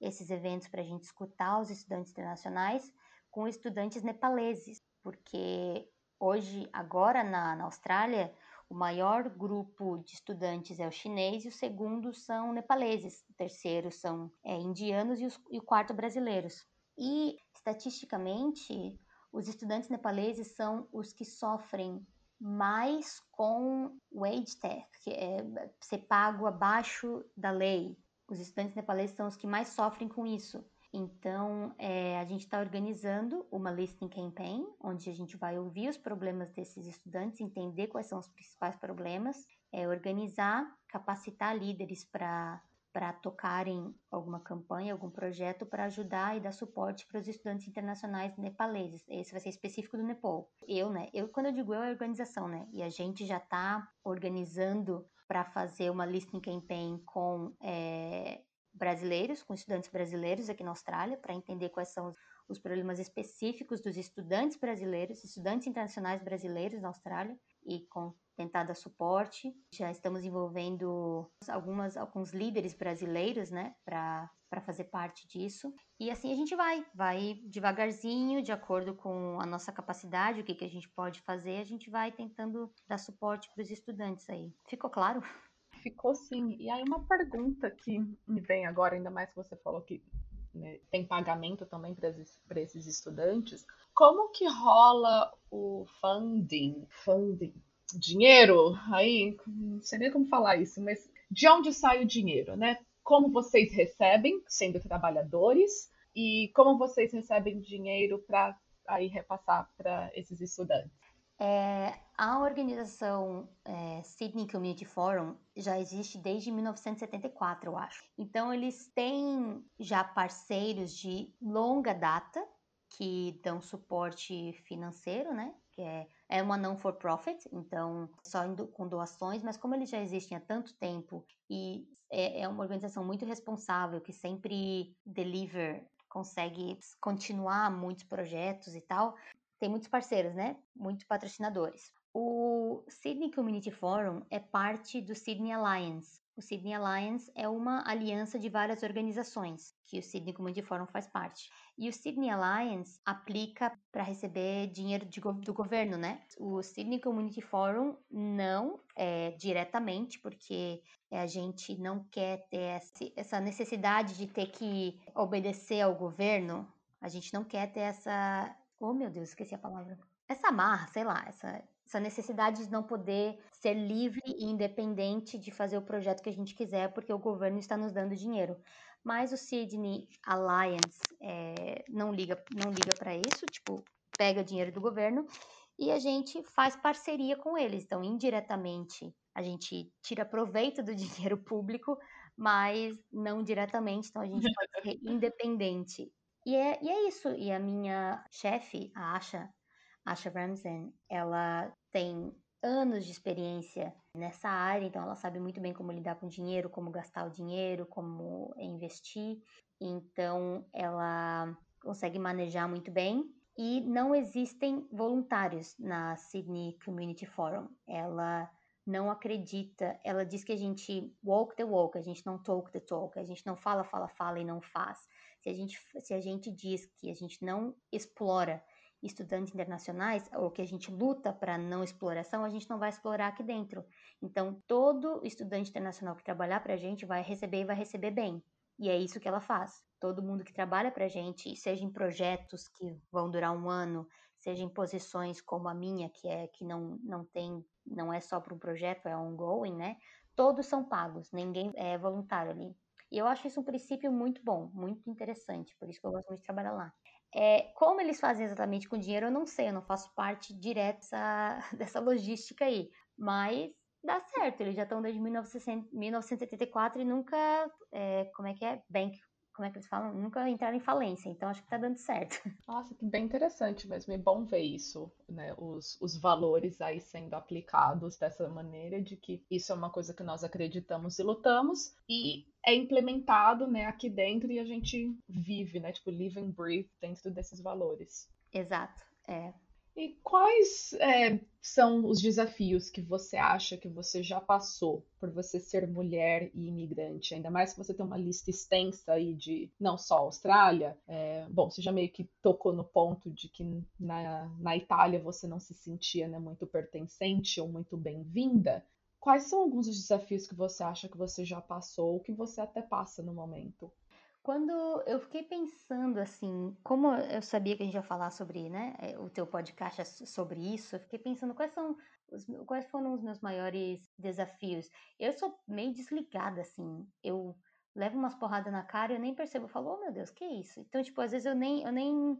esses eventos para a gente escutar os estudantes internacionais com estudantes nepaleses, porque hoje, agora na, na Austrália, o maior grupo de estudantes é o chinês e o segundo são nepaleses, o terceiro são é, indianos e, os, e o quarto brasileiros. E estatisticamente, os estudantes nepaleses são os que sofrem mais com wage theft, que é ser pago abaixo da lei. Os estudantes nepaleses são os que mais sofrem com isso. Então, é, a gente está organizando uma listening campaign, onde a gente vai ouvir os problemas desses estudantes, entender quais são os principais problemas, é, organizar, capacitar líderes para para tocarem alguma campanha, algum projeto para ajudar e dar suporte para os estudantes internacionais nepaleses. Esse vai ser específico do Nepal. Eu, né? Eu, quando eu digo eu, é organização, né? E a gente já está organizando para fazer uma listening campaign com é, brasileiros, com estudantes brasileiros aqui na Austrália, para entender quais são os problemas específicos dos estudantes brasileiros, estudantes internacionais brasileiros na Austrália, e com tentar dar suporte. Já estamos envolvendo algumas, alguns líderes brasileiros, né, para fazer parte disso. E assim a gente vai, vai devagarzinho, de acordo com a nossa capacidade, o que, que a gente pode fazer, a gente vai tentando dar suporte para os estudantes aí. Ficou claro? Ficou sim. E aí uma pergunta que me vem agora, ainda mais que você falou que né, tem pagamento também para esses, estudantes. Como que rola o funding? Funding dinheiro, aí não sei nem como falar isso, mas de onde sai o dinheiro, né? Como vocês recebem, sendo trabalhadores, e como vocês recebem dinheiro para aí repassar para esses estudantes? É, a organização é, Sydney Community Forum já existe desde 1974, eu acho. Então, eles têm já parceiros de longa data que dão suporte financeiro, né? que é, é uma não for profit, então só com doações, mas como eles já existem há tanto tempo e é, é uma organização muito responsável que sempre deliver, consegue continuar muitos projetos e tal, tem muitos parceiros, né? Muitos patrocinadores. O Sydney Community Forum é parte do Sydney Alliance. O Sydney Alliance é uma aliança de várias organizações que o Sydney Community Forum faz parte. E o Sydney Alliance aplica para receber dinheiro de, do governo, né? O Sydney Community Forum não é diretamente, porque a gente não quer ter essa necessidade de ter que obedecer ao governo. A gente não quer ter essa. Oh, meu Deus, esqueci a palavra. Essa amarra, sei lá, essa essa necessidade de não poder ser livre e independente de fazer o projeto que a gente quiser, porque o governo está nos dando dinheiro. Mas o Sydney Alliance é, não liga, não liga para isso, tipo, pega dinheiro do governo e a gente faz parceria com eles. Então, indiretamente, a gente tira proveito do dinheiro público, mas não diretamente, então a gente pode ser independente. E é, e é isso. E a minha chefe, a Asha, Asha Ramsen, ela tem anos de experiência nessa área, então ela sabe muito bem como lidar com dinheiro, como gastar o dinheiro, como investir. Então ela consegue manejar muito bem. E não existem voluntários na Sydney Community Forum. Ela não acredita, ela diz que a gente walk the walk, a gente não talk the talk, a gente não fala, fala, fala e não faz. Se a gente, se a gente diz que a gente não explora estudantes internacionais, ou que a gente luta para não exploração, a gente não vai explorar aqui dentro. Então, todo estudante internacional que trabalhar para a gente vai receber e vai receber bem. E é isso que ela faz. Todo mundo que trabalha para a gente, seja em projetos que vão durar um ano, seja em posições como a minha, que é que não, não tem, não é só para um projeto, é ongoing, né? Todos são pagos, ninguém é voluntário ali. E eu acho isso um princípio muito bom, muito interessante, por isso que eu gosto muito de trabalhar lá. É, como eles fazem exatamente com o dinheiro, eu não sei, eu não faço parte direta dessa, logística aí. Mas dá certo, eles já estão desde 1974 e nunca, é, como é que é? Bank como é que eles falam? Nunca entraram em falência, então acho que tá dando certo. Nossa, que bem interessante mesmo. É bom ver isso, né? Os, os valores aí sendo aplicados dessa maneira, de que isso é uma coisa que nós acreditamos e lutamos, e é implementado, né, aqui dentro e a gente vive, né? Tipo, live and breathe dentro desses valores. Exato, é. E quais é, são os desafios que você acha que você já passou por você ser mulher e imigrante? Ainda mais que você tem uma lista extensa aí de não só Austrália. É, bom, você já meio que tocou no ponto de que na, na Itália você não se sentia né, muito pertencente ou muito bem-vinda. Quais são alguns dos desafios que você acha que você já passou ou que você até passa no momento? Quando eu fiquei pensando assim, como eu sabia que a gente ia falar sobre, né, eh, o teu podcast é sobre isso, eu fiquei pensando quais são os, quais foram os meus maiores desafios. Eu sou meio desligada assim, eu levo umas porradas na cara e eu nem percebo, eu falo, oh meu Deus, que isso? Então, tipo, às vezes eu nem, eu nem,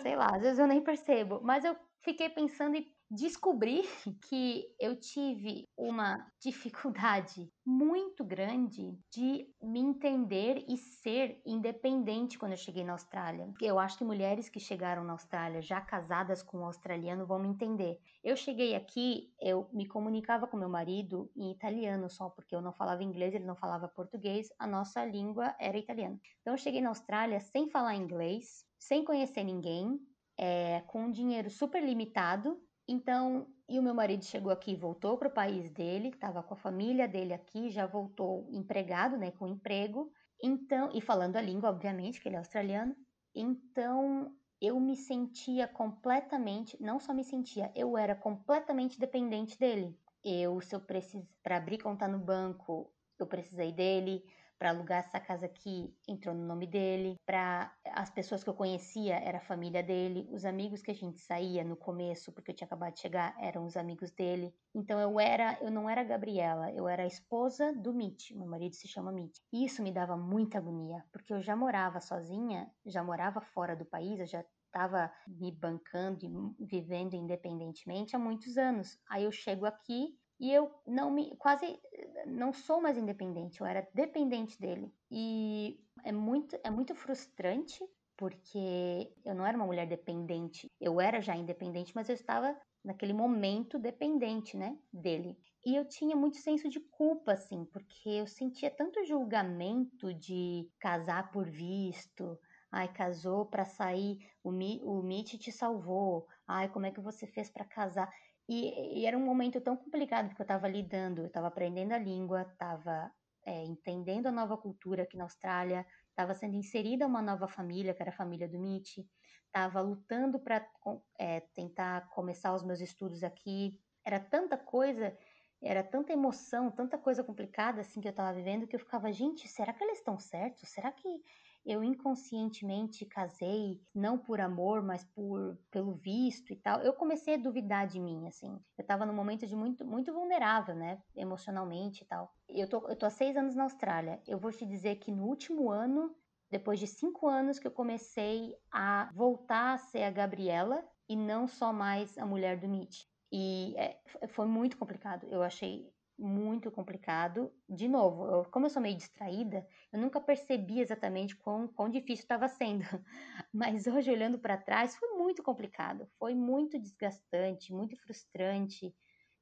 sei lá, às vezes eu nem percebo, mas eu fiquei pensando e descobri que eu tive uma dificuldade muito grande de me entender e ser independente quando eu cheguei na Austrália. Eu acho que mulheres que chegaram na Austrália já casadas com um australiano vão me entender. Eu cheguei aqui, eu me comunicava com meu marido em italiano só, porque eu não falava inglês, ele não falava português, a nossa língua era italiano. Então eu cheguei na Austrália sem falar inglês, sem conhecer ninguém, é, com um dinheiro super limitado então, e o meu marido chegou aqui, voltou para o país dele, estava com a família dele aqui, já voltou empregado, né, com emprego. Então, e falando a língua, obviamente, que ele é australiano. Então, eu me sentia completamente, não só me sentia, eu era completamente dependente dele. Eu, se eu preciso para abrir conta no banco, eu precisei dele para alugar essa casa aqui entrou no nome dele, para as pessoas que eu conhecia era a família dele, os amigos que a gente saía no começo, porque eu tinha acabado de chegar, eram os amigos dele. Então eu era, eu não era a Gabriela, eu era a esposa do Mitch, meu marido se chama Mitch. E isso me dava muita agonia, porque eu já morava sozinha, já morava fora do país, eu já estava me bancando e vivendo independentemente há muitos anos. Aí eu chego aqui e eu não me quase não sou mais independente, eu era dependente dele. E é muito é muito frustrante porque eu não era uma mulher dependente. Eu era já independente, mas eu estava naquele momento dependente, né, dele. E eu tinha muito senso de culpa, assim, porque eu sentia tanto julgamento de casar por visto. Ai, casou para sair, o, Mi, o Mitch te salvou. Ai, como é que você fez para casar? E, e, era um momento tão complicado porque eu estava lidando, eu estava aprendendo a língua, estava é, entendendo a nova cultura aqui na Austrália, estava sendo inserida uma nova família, que era a família do Mitch, estava lutando para é, tentar começar os meus estudos aqui. Era tanta coisa, era tanta emoção, tanta coisa complicada assim que eu estava vivendo que eu ficava, gente, será que eles estão certos? Será que eu inconscientemente casei, não por amor, mas por pelo visto e tal. Eu comecei a duvidar de mim, assim. Eu tava num momento de muito, muito vulnerável, né, emocionalmente e tal. Eu tô, eu tô há seis anos na Austrália. Eu vou te dizer que no último ano, depois de cinco anos que eu comecei a voltar a ser a Gabriela e não só mais a mulher do Mitch. E é, foi muito complicado. Eu achei muito complicado. De novo, eu, como eu sou meio distraída, eu nunca percebi exatamente quão, quão difícil estava sendo. Mas hoje, olhando para trás, foi muito complicado. Foi muito desgastante, muito frustrante.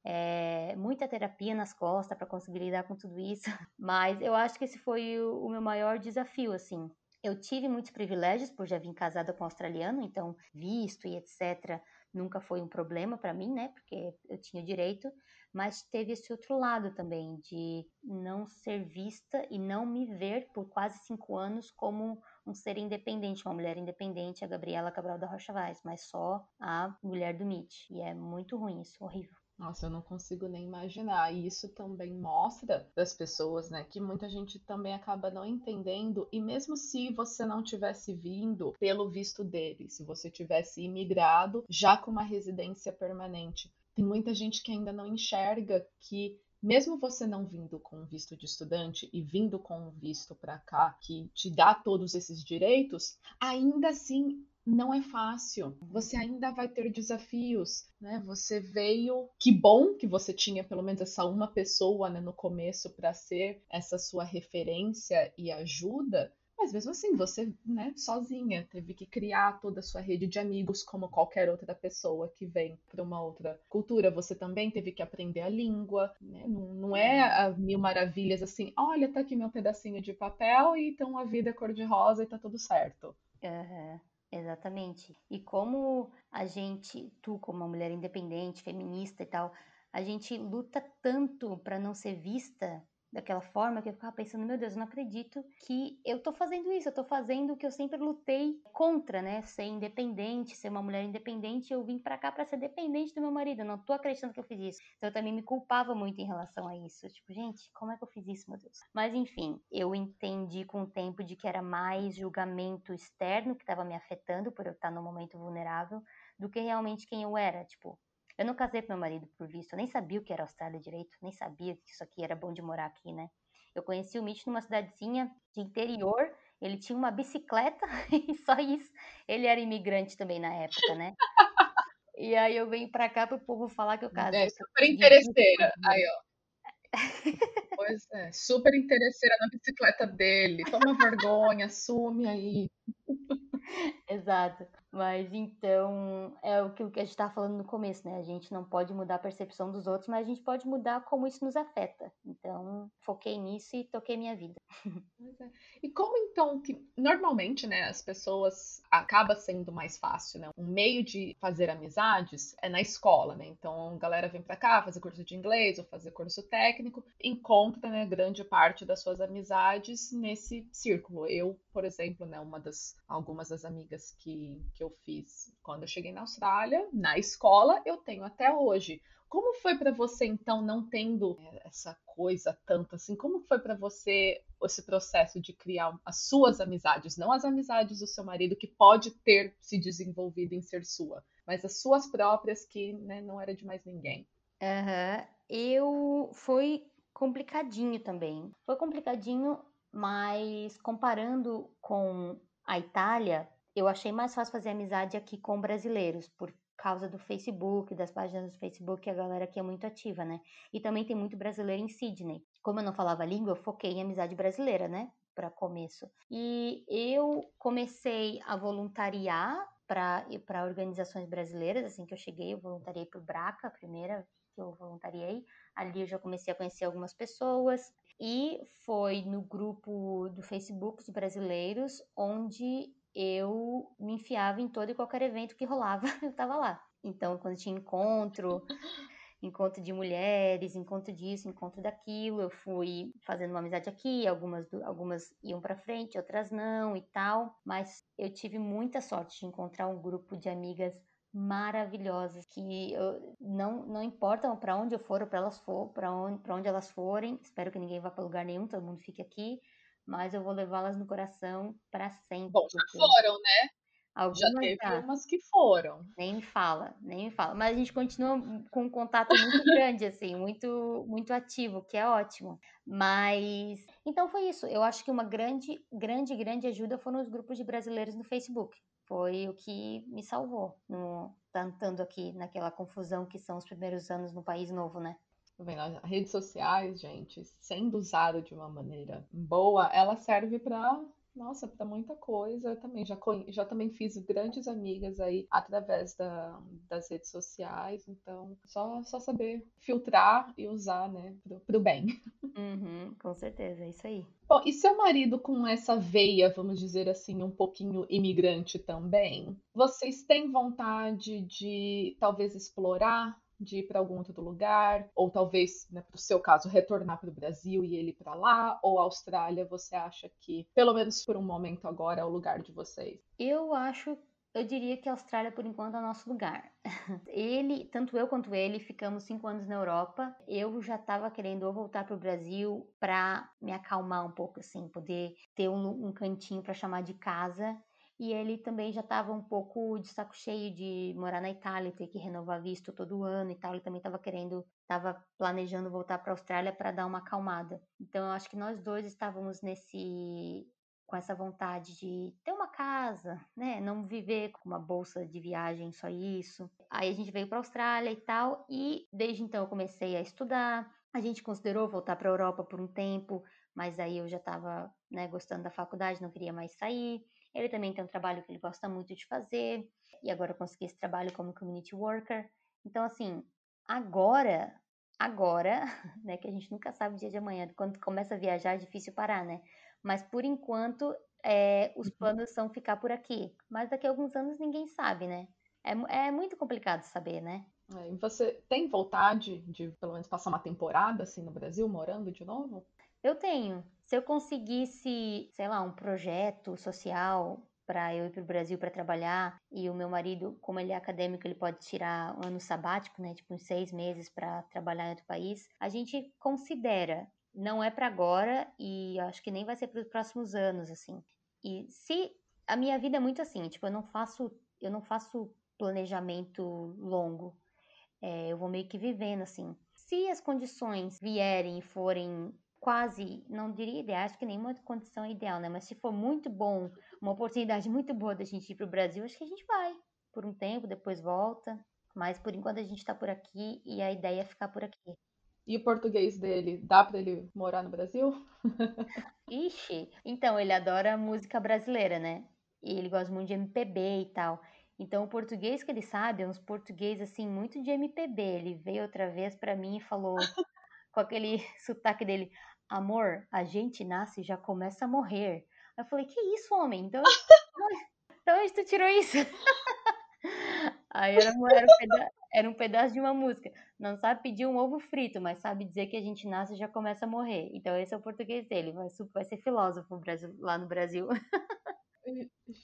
É, muita terapia nas costas para conseguir lidar com tudo isso. Mas eu acho que esse foi o, o meu maior desafio, assim. Eu tive muitos privilégios por já vir casada com um australiano, então visto e etc. nunca foi um problema para mim, né? Porque eu tinha direito mas teve esse outro lado também de não ser vista e não me ver por quase cinco anos como um ser independente, uma mulher independente, a Gabriela Cabral da Rocha Vaz, mas só a mulher do Mitch. E é muito ruim isso, horrível. Nossa, eu não consigo nem imaginar. E isso também mostra das pessoas, né, que muita gente também acaba não entendendo. E mesmo se você não tivesse vindo pelo visto dele, se você tivesse imigrado já com uma residência permanente, tem muita gente que ainda não enxerga que mesmo você não vindo com visto de estudante e vindo com visto para cá que te dá todos esses direitos, ainda assim não é fácil. Você ainda vai ter desafios, né? Você veio, que bom que você tinha pelo menos essa uma pessoa né, no começo para ser essa sua referência e ajuda, mas mesmo assim, você, né, sozinha, teve que criar toda a sua rede de amigos, como qualquer outra pessoa que vem para uma outra cultura. Você também teve que aprender a língua, né? Não, não é a mil maravilhas assim, olha, tá aqui meu pedacinho de papel e então a vida é cor-de-rosa e tá tudo certo. Uhum. Exatamente. E como a gente, tu como uma mulher independente, feminista e tal, a gente luta tanto para não ser vista daquela forma que eu ficava pensando, meu Deus, eu não acredito que eu tô fazendo isso, eu tô fazendo o que eu sempre lutei contra, né? Ser independente, ser uma mulher independente, eu vim para cá para ser dependente do meu marido, eu não tô acreditando que eu fiz isso. Então eu também me culpava muito em relação a isso. Tipo, gente, como é que eu fiz isso, meu Deus? Mas enfim, eu entendi com o tempo de que era mais julgamento externo que estava me afetando por eu estar num momento vulnerável do que realmente quem eu era, tipo, eu não casei com meu marido por visto, eu nem sabia o que era Austrália direito, nem sabia que isso aqui era bom de morar aqui, né? Eu conheci o Mitch numa cidadezinha de interior, ele tinha uma bicicleta e só isso. Ele era imigrante também na época, né? E aí eu venho pra cá pro povo falar que eu casei. É, super interesseira. Aí, ó. Pois é, super interesseira na bicicleta dele. Toma vergonha, assume aí. Exato. Mas então, é o que a gente estava falando no começo, né? A gente não pode mudar a percepção dos outros, mas a gente pode mudar como isso nos afeta. Então, foquei nisso e toquei minha vida. É. E como então que normalmente, né, as pessoas acaba sendo mais fácil, né? Um meio de fazer amizades é na escola, né? Então, a galera vem para cá fazer curso de inglês ou fazer curso técnico, encontra, né, grande parte das suas amizades nesse círculo. Eu, por exemplo, né, uma das algumas das amigas que, que fiz quando eu cheguei na Austrália, na escola, eu tenho até hoje. Como foi para você então, não tendo é, essa coisa tanto assim? Como foi para você esse processo de criar as suas amizades, não as amizades do seu marido que pode ter se desenvolvido em ser sua, mas as suas próprias que né, não era de mais ninguém? Uhum. Eu foi complicadinho também. Foi complicadinho, mas comparando com a Itália, eu achei mais fácil fazer amizade aqui com brasileiros, por causa do Facebook, das páginas do Facebook, a galera aqui é muito ativa, né? E também tem muito brasileiro em Sydney. Como eu não falava língua, eu foquei em amizade brasileira, né? para começo. E eu comecei a voluntariar para organizações brasileiras, assim que eu cheguei, eu voluntariei para o Braca, a primeira que eu voluntariei. Ali eu já comecei a conhecer algumas pessoas e foi no grupo do Facebook dos brasileiros onde eu me enfiava em todo e qualquer evento que rolava, eu estava lá. Então, quando tinha encontro, encontro de mulheres, encontro disso, encontro daquilo. Eu fui fazendo uma amizade aqui, algumas, algumas iam para frente, outras não e tal. Mas eu tive muita sorte de encontrar um grupo de amigas maravilhosas que eu, não não importa para onde eu for, para elas for, para onde para onde elas forem. Espero que ninguém vá para lugar nenhum, todo mundo fique aqui. Mas eu vou levá-las no coração para sempre. Bom, já foram, né? Algumas já teve já. umas que foram. Nem me fala, nem me fala. Mas a gente continua com um contato muito grande, assim, muito, muito ativo, que é ótimo. Mas então foi isso. Eu acho que uma grande, grande, grande ajuda foram os grupos de brasileiros no Facebook. Foi o que me salvou, no, tentando aqui naquela confusão que são os primeiros anos no país novo, né? As redes sociais, gente, sendo usada de uma maneira boa, ela serve para nossa, para muita coisa. Eu também já, já também fiz grandes amigas aí através da, das redes sociais. Então, só, só saber filtrar e usar, né, pro, pro bem. Uhum, com certeza, é isso aí. Bom, e seu marido com essa veia, vamos dizer assim, um pouquinho imigrante também? Vocês têm vontade de talvez explorar de ir para algum outro lugar, ou talvez, né, para o seu caso, retornar para o Brasil e ele para lá, ou Austrália, você acha que, pelo menos por um momento agora, é o lugar de vocês? Eu acho eu diria que a Austrália, por enquanto, é o nosso lugar. Ele, tanto eu quanto ele, ficamos cinco anos na Europa. Eu já estava querendo voltar para o Brasil para me acalmar um pouco, assim, poder ter um, um cantinho para chamar de casa e ele também já estava um pouco de saco cheio de morar na Itália, ter que renovar visto todo ano e tal. Ele também estava querendo, estava planejando voltar para a Austrália para dar uma acalmada. Então eu acho que nós dois estávamos nesse com essa vontade de ter uma casa, né, não viver com uma bolsa de viagem só isso. Aí a gente veio para a Austrália e tal, e desde então eu comecei a estudar. A gente considerou voltar para a Europa por um tempo, mas aí eu já estava, né, gostando da faculdade, não queria mais sair. Ele também tem um trabalho que ele gosta muito de fazer, e agora consegui esse trabalho como community worker. Então, assim, agora, agora, né, que a gente nunca sabe o dia de amanhã, quando começa a viajar é difícil parar, né? Mas por enquanto, é, os uhum. planos são ficar por aqui. Mas daqui a alguns anos ninguém sabe, né? É, é muito complicado saber, né? É, e você tem vontade de, pelo menos, passar uma temporada assim no Brasil, morando de novo? Eu tenho. Se eu conseguisse, sei lá, um projeto social para eu ir para o Brasil para trabalhar e o meu marido, como ele é acadêmico, ele pode tirar um ano sabático, né, tipo uns seis meses para trabalhar em outro país, a gente considera. Não é para agora e acho que nem vai ser para os próximos anos, assim. E se a minha vida é muito assim, tipo, eu não faço, eu não faço planejamento longo. É, eu vou meio que vivendo assim. Se as condições vierem e forem quase, não diria ideal, acho que nenhuma condição é ideal, né? Mas se for muito bom, uma oportunidade muito boa da gente ir para o Brasil, acho que a gente vai por um tempo, depois volta. Mas por enquanto a gente está por aqui e a ideia é ficar por aqui. E o português dele, dá para ele morar no Brasil? Ixi, então ele adora música brasileira, né? E ele gosta muito de MPB e tal. Então o português que ele sabe é uns português assim muito de MPB. Ele veio outra vez para mim e falou com aquele sotaque dele: Amor, a gente nasce e já começa a morrer. Eu falei: Que isso, homem? Então, então onde tu tirou isso? Aí era, era, um pedaço, era um pedaço de uma música. Não sabe pedir um ovo frito, mas sabe dizer que a gente nasce e já começa a morrer. Então esse é o português dele. Vai, vai ser filósofo lá no Brasil.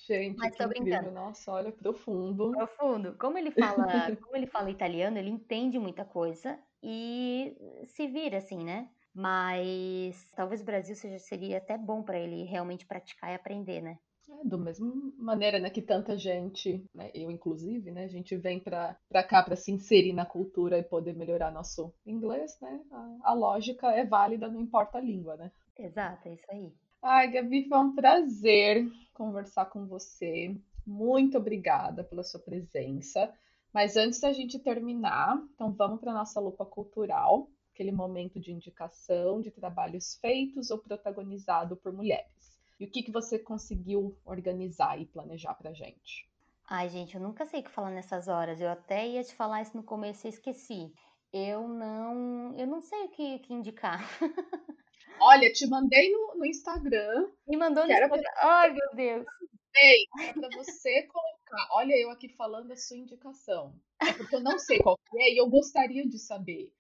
Gente, Mas tô incrível. brincando. Nossa, olha, profundo. Profundo. Como ele fala, como ele fala italiano, ele entende muita coisa e se vira assim, né? Mas talvez o Brasil seja, seria até bom para ele realmente praticar e aprender, né? É, do mesma maneira, né, que tanta gente, né, eu inclusive, né, a gente vem para cá para se inserir na cultura e poder melhorar nosso inglês, né? A, a lógica é válida, não importa a língua, né? Exato, é isso aí. Ai, Gabi, foi um prazer conversar com você. Muito obrigada pela sua presença. Mas antes da gente terminar, então vamos para nossa lupa cultural. aquele momento de indicação de trabalhos feitos ou protagonizado por mulheres. E o que, que você conseguiu organizar e planejar pra gente? Ai, gente, eu nunca sei o que falar nessas horas. Eu até ia te falar isso no começo e esqueci. Eu não, eu não sei o que, que indicar. Olha, te mandei no, no Instagram. Me mandou no Instagram. Ai, meu Deus. Ei, pra você colocar. Olha, eu aqui falando a sua indicação. É porque eu não sei qual que é e eu gostaria de saber.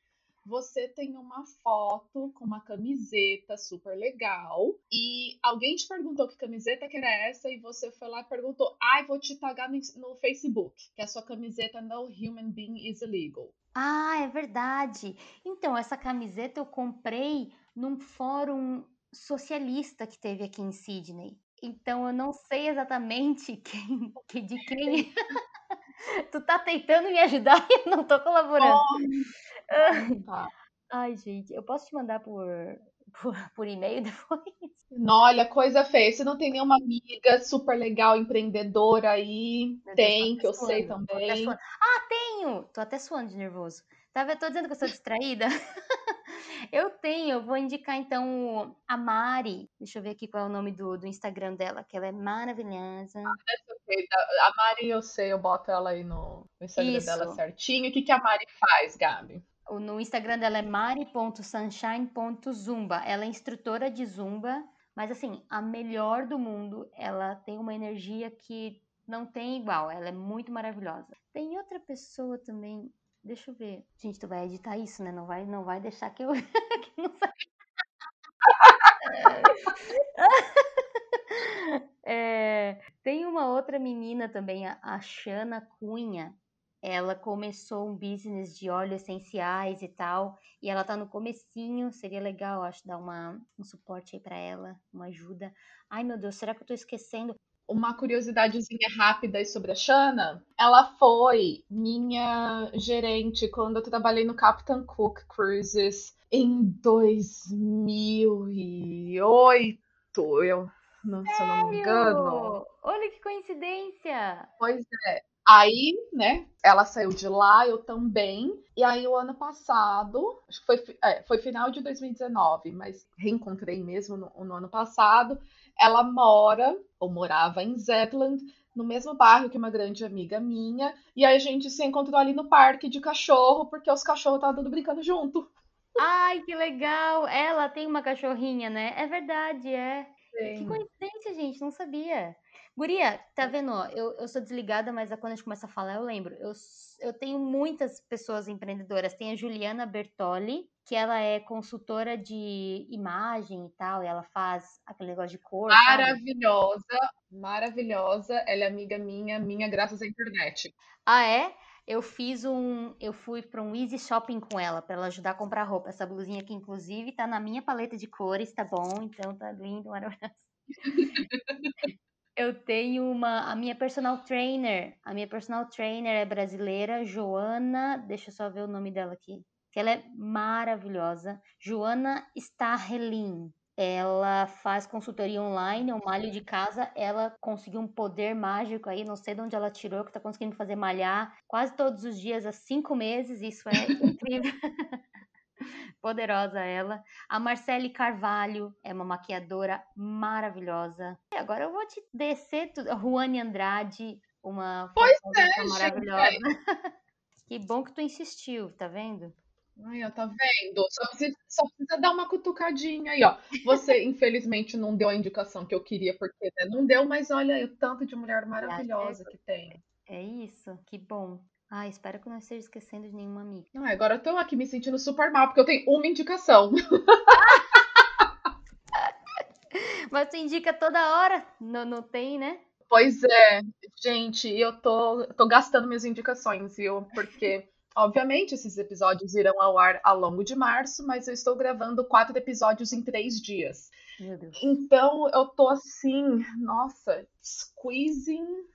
Você tem uma foto com uma camiseta super legal e alguém te perguntou que camiseta que era essa e você foi lá e perguntou: ai, vou te tagar no, no Facebook, que a sua camiseta No Human Being is Illegal. Ah, é verdade. Então, essa camiseta eu comprei num fórum socialista que teve aqui em Sydney. Então, eu não sei exatamente quem, que- de quem. tu tá tentando me ajudar e eu não tô colaborando. Tá. Ai, gente, eu posso te mandar por, por, por e-mail depois? Não, olha, coisa feia. Você não tem nenhuma amiga super legal, empreendedora aí? Deus, Tem, que eu sei também. Ah, tenho! Tô até suando de nervoso. Tá vendo? Tô dizendo que eu sou distraída. Eu tenho, eu vou indicar então a Mari. Deixa eu ver aqui qual é o nome do, do Instagram dela, que ela é maravilhosa. A Mari, eu sei, eu boto ela aí no, no Instagram dela Isso. certinho. O que, que a Mari faz, Gabi? No Instagram dela é mari.sunshine.zumba. Ela é instrutora de zumba, mas assim, a melhor do mundo. Ela tem uma energia que não tem igual. Ela é muito maravilhosa. Tem outra pessoa também. Deixa eu ver. Gente, tu vai editar isso, né? Não vai, não vai deixar que eu que não sai. É, tem uma outra menina também, a, Shana Cunha. Ela começou um business de óleos essenciais e tal, e ela tá no comecinho, seria legal, acho, dar uma, um suporte aí pra ela, uma ajuda. Ai, meu Deus, será que eu tô esquecendo? Uma curiosidadezinha rápida sobre a Shana. Ela foi minha gerente quando eu trabalhei no Captain Cook Cruises em 2008. Eu, não, se eu não me engano. Olha que coincidência! Pois é. Aí, né, ela saiu de lá, eu também. E aí, o ano passado, acho que foi, é, foi final de 2019, mas reencontrei mesmo no, no ano passado. Ela mora, ou morava em Zetland, no mesmo bairro que uma grande amiga minha. E aí, a gente se encontrou ali no parque de cachorro, porque os cachorros estavam tudo brincando junto. Ai, que legal! Ela tem uma cachorrinha, né? É verdade, é. Que coincidência, gente, não sabia. Guria, tá vendo? Eu, eu sou desligada, mas quando a gente começa a falar, eu lembro. Eu, eu tenho muitas pessoas empreendedoras. Tem a Juliana Bertoli, que ela é consultora de imagem e tal, e ela faz aquele negócio de cor, sabe? Maravilhosa, maravilhosa. Ela é amiga minha, minha graças à internet. Ah, é? Eu fiz um. Eu fui para um Easy Shopping com ela, para ela ajudar a comprar roupa. Essa blusinha aqui, inclusive, tá na minha paleta de cores, tá bom? Então tá lindo, maravilhoso. Eu tenho uma. A minha personal trainer. A minha personal trainer é brasileira, Joana. Deixa eu só ver o nome dela aqui. Que ela é maravilhosa. Joana Starrelin. Ela faz consultoria online, é um malho de casa. Ela conseguiu um poder mágico aí, não sei de onde ela tirou, que tá conseguindo fazer malhar quase todos os dias há cinco meses. Isso é incrível. Poderosa ela. A Marcele Carvalho é uma maquiadora maravilhosa. E agora eu vou te descer tudo. Ruane Andrade, uma Pois é, gente, maravilhosa. Que bom que tu insistiu, tá vendo? Ai, ó, tá vendo? Só precisa, só precisa dar uma cutucadinha aí, ó. Você, infelizmente, não deu a indicação que eu queria, porque né, não deu, mas olha o tanto de mulher maravilhosa que tem. É isso, que bom. Ah, espero que não esteja esquecendo de nenhuma amiga. Não, agora eu tô aqui me sentindo super mal, porque eu tenho uma indicação. Mas tu indica toda hora? Não, não tem, né? Pois é, gente, eu tô, tô gastando minhas indicações, viu? Porque, obviamente, esses episódios irão ao ar ao longo de março, mas eu estou gravando quatro episódios em três dias. Meu Deus. Então eu tô assim, nossa, squeezing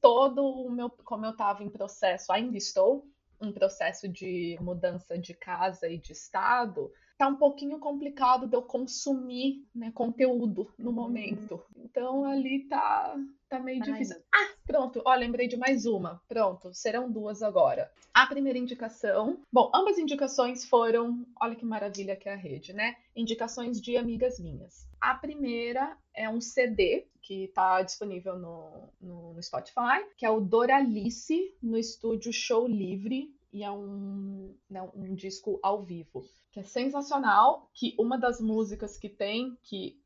todo o meu, como eu tava em processo, ainda estou em processo de mudança de casa e de estado. Tá um pouquinho complicado de eu consumir né, conteúdo no momento. Então ali tá, tá meio Ai, difícil. Ah, pronto, ó, lembrei de mais uma. Pronto, serão duas agora. A primeira indicação. Bom, ambas indicações foram. Olha que maravilha que é a rede, né? Indicações de amigas minhas. A primeira é um CD que está disponível no, no, no Spotify, que é o Doralice no estúdio Show Livre e é um, né, um disco ao vivo, que é sensacional, que uma das músicas que tem, que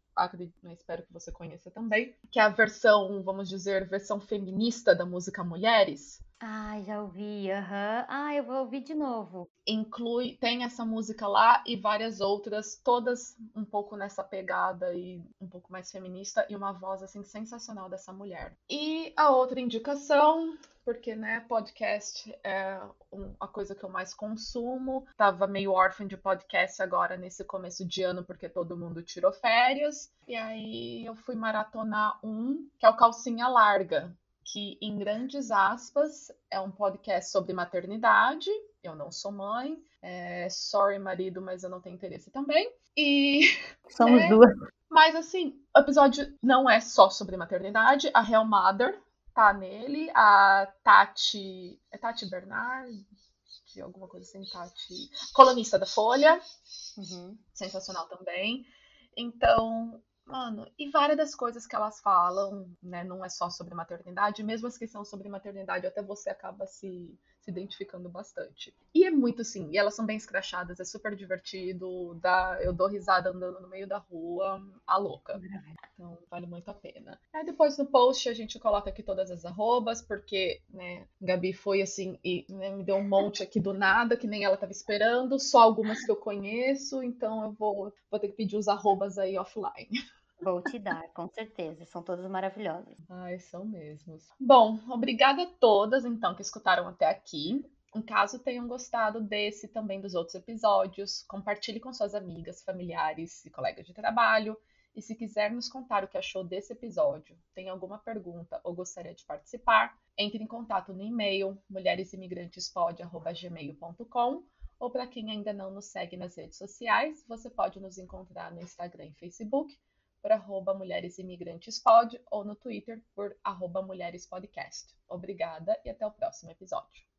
né, espero que você conheça também, que é a versão, vamos dizer, versão feminista da música Mulheres, Ai, já ouvi, aham. Ah, eu vou ouvir de novo. inclui, tem essa música lá e várias outras, todas um pouco nessa pegada e um pouco mais feminista e uma voz assim sensacional dessa mulher. E a outra indicação, porque né, podcast é a coisa que eu mais consumo. Tava meio órfã de podcast agora nesse começo de ano porque todo mundo tirou férias. E aí eu fui maratonar um, que é o Calcinha Larga. Que, em grandes aspas, é um podcast sobre maternidade, eu não sou mãe. É, sorry, marido, mas eu não tenho interesse também. E. Somos É. duas. Mas assim, o episódio não é só sobre maternidade. A Real Mother tá nele. A Tati. É Tati Bernard? De alguma coisa assim, Tati. Colunista da Folha. Uhum. Sensacional também. Então. Mano, e várias das coisas que elas falam, né, não é só sobre maternidade, mesmo as que são sobre maternidade, até você acaba se, se identificando bastante. E é muito assim, e elas são bem escrachadas, é super divertido, dá, eu dou risada andando no meio da rua, a louca. Então vale muito a pena. Aí depois no post a gente coloca aqui todas as arrobas, porque, né, Gabi foi assim e né, me deu um monte aqui do nada, que nem ela tava esperando, só algumas que eu conheço, então eu vou, vou ter que pedir os arrobas aí offline. Vou te dar, com certeza. São todas maravilhosas. Ai, são mesmos. Bom, obrigada a todas, então, que escutaram até aqui. Em caso tenham gostado desse também dos outros episódios, compartilhe com suas amigas, familiares e colegas de trabalho. E se quiser nos contar o que achou desse episódio, tem alguma pergunta ou gostaria de participar, entre em contato no e-mail mulheresimigrantespod.gmail.com ou para quem ainda não nos segue nas redes sociais, você pode nos encontrar no Instagram e Facebook por arroba Mulheres Imigrantes Pod ou no Twitter por arroba Mulheres Podcast. Obrigada e até o próximo episódio.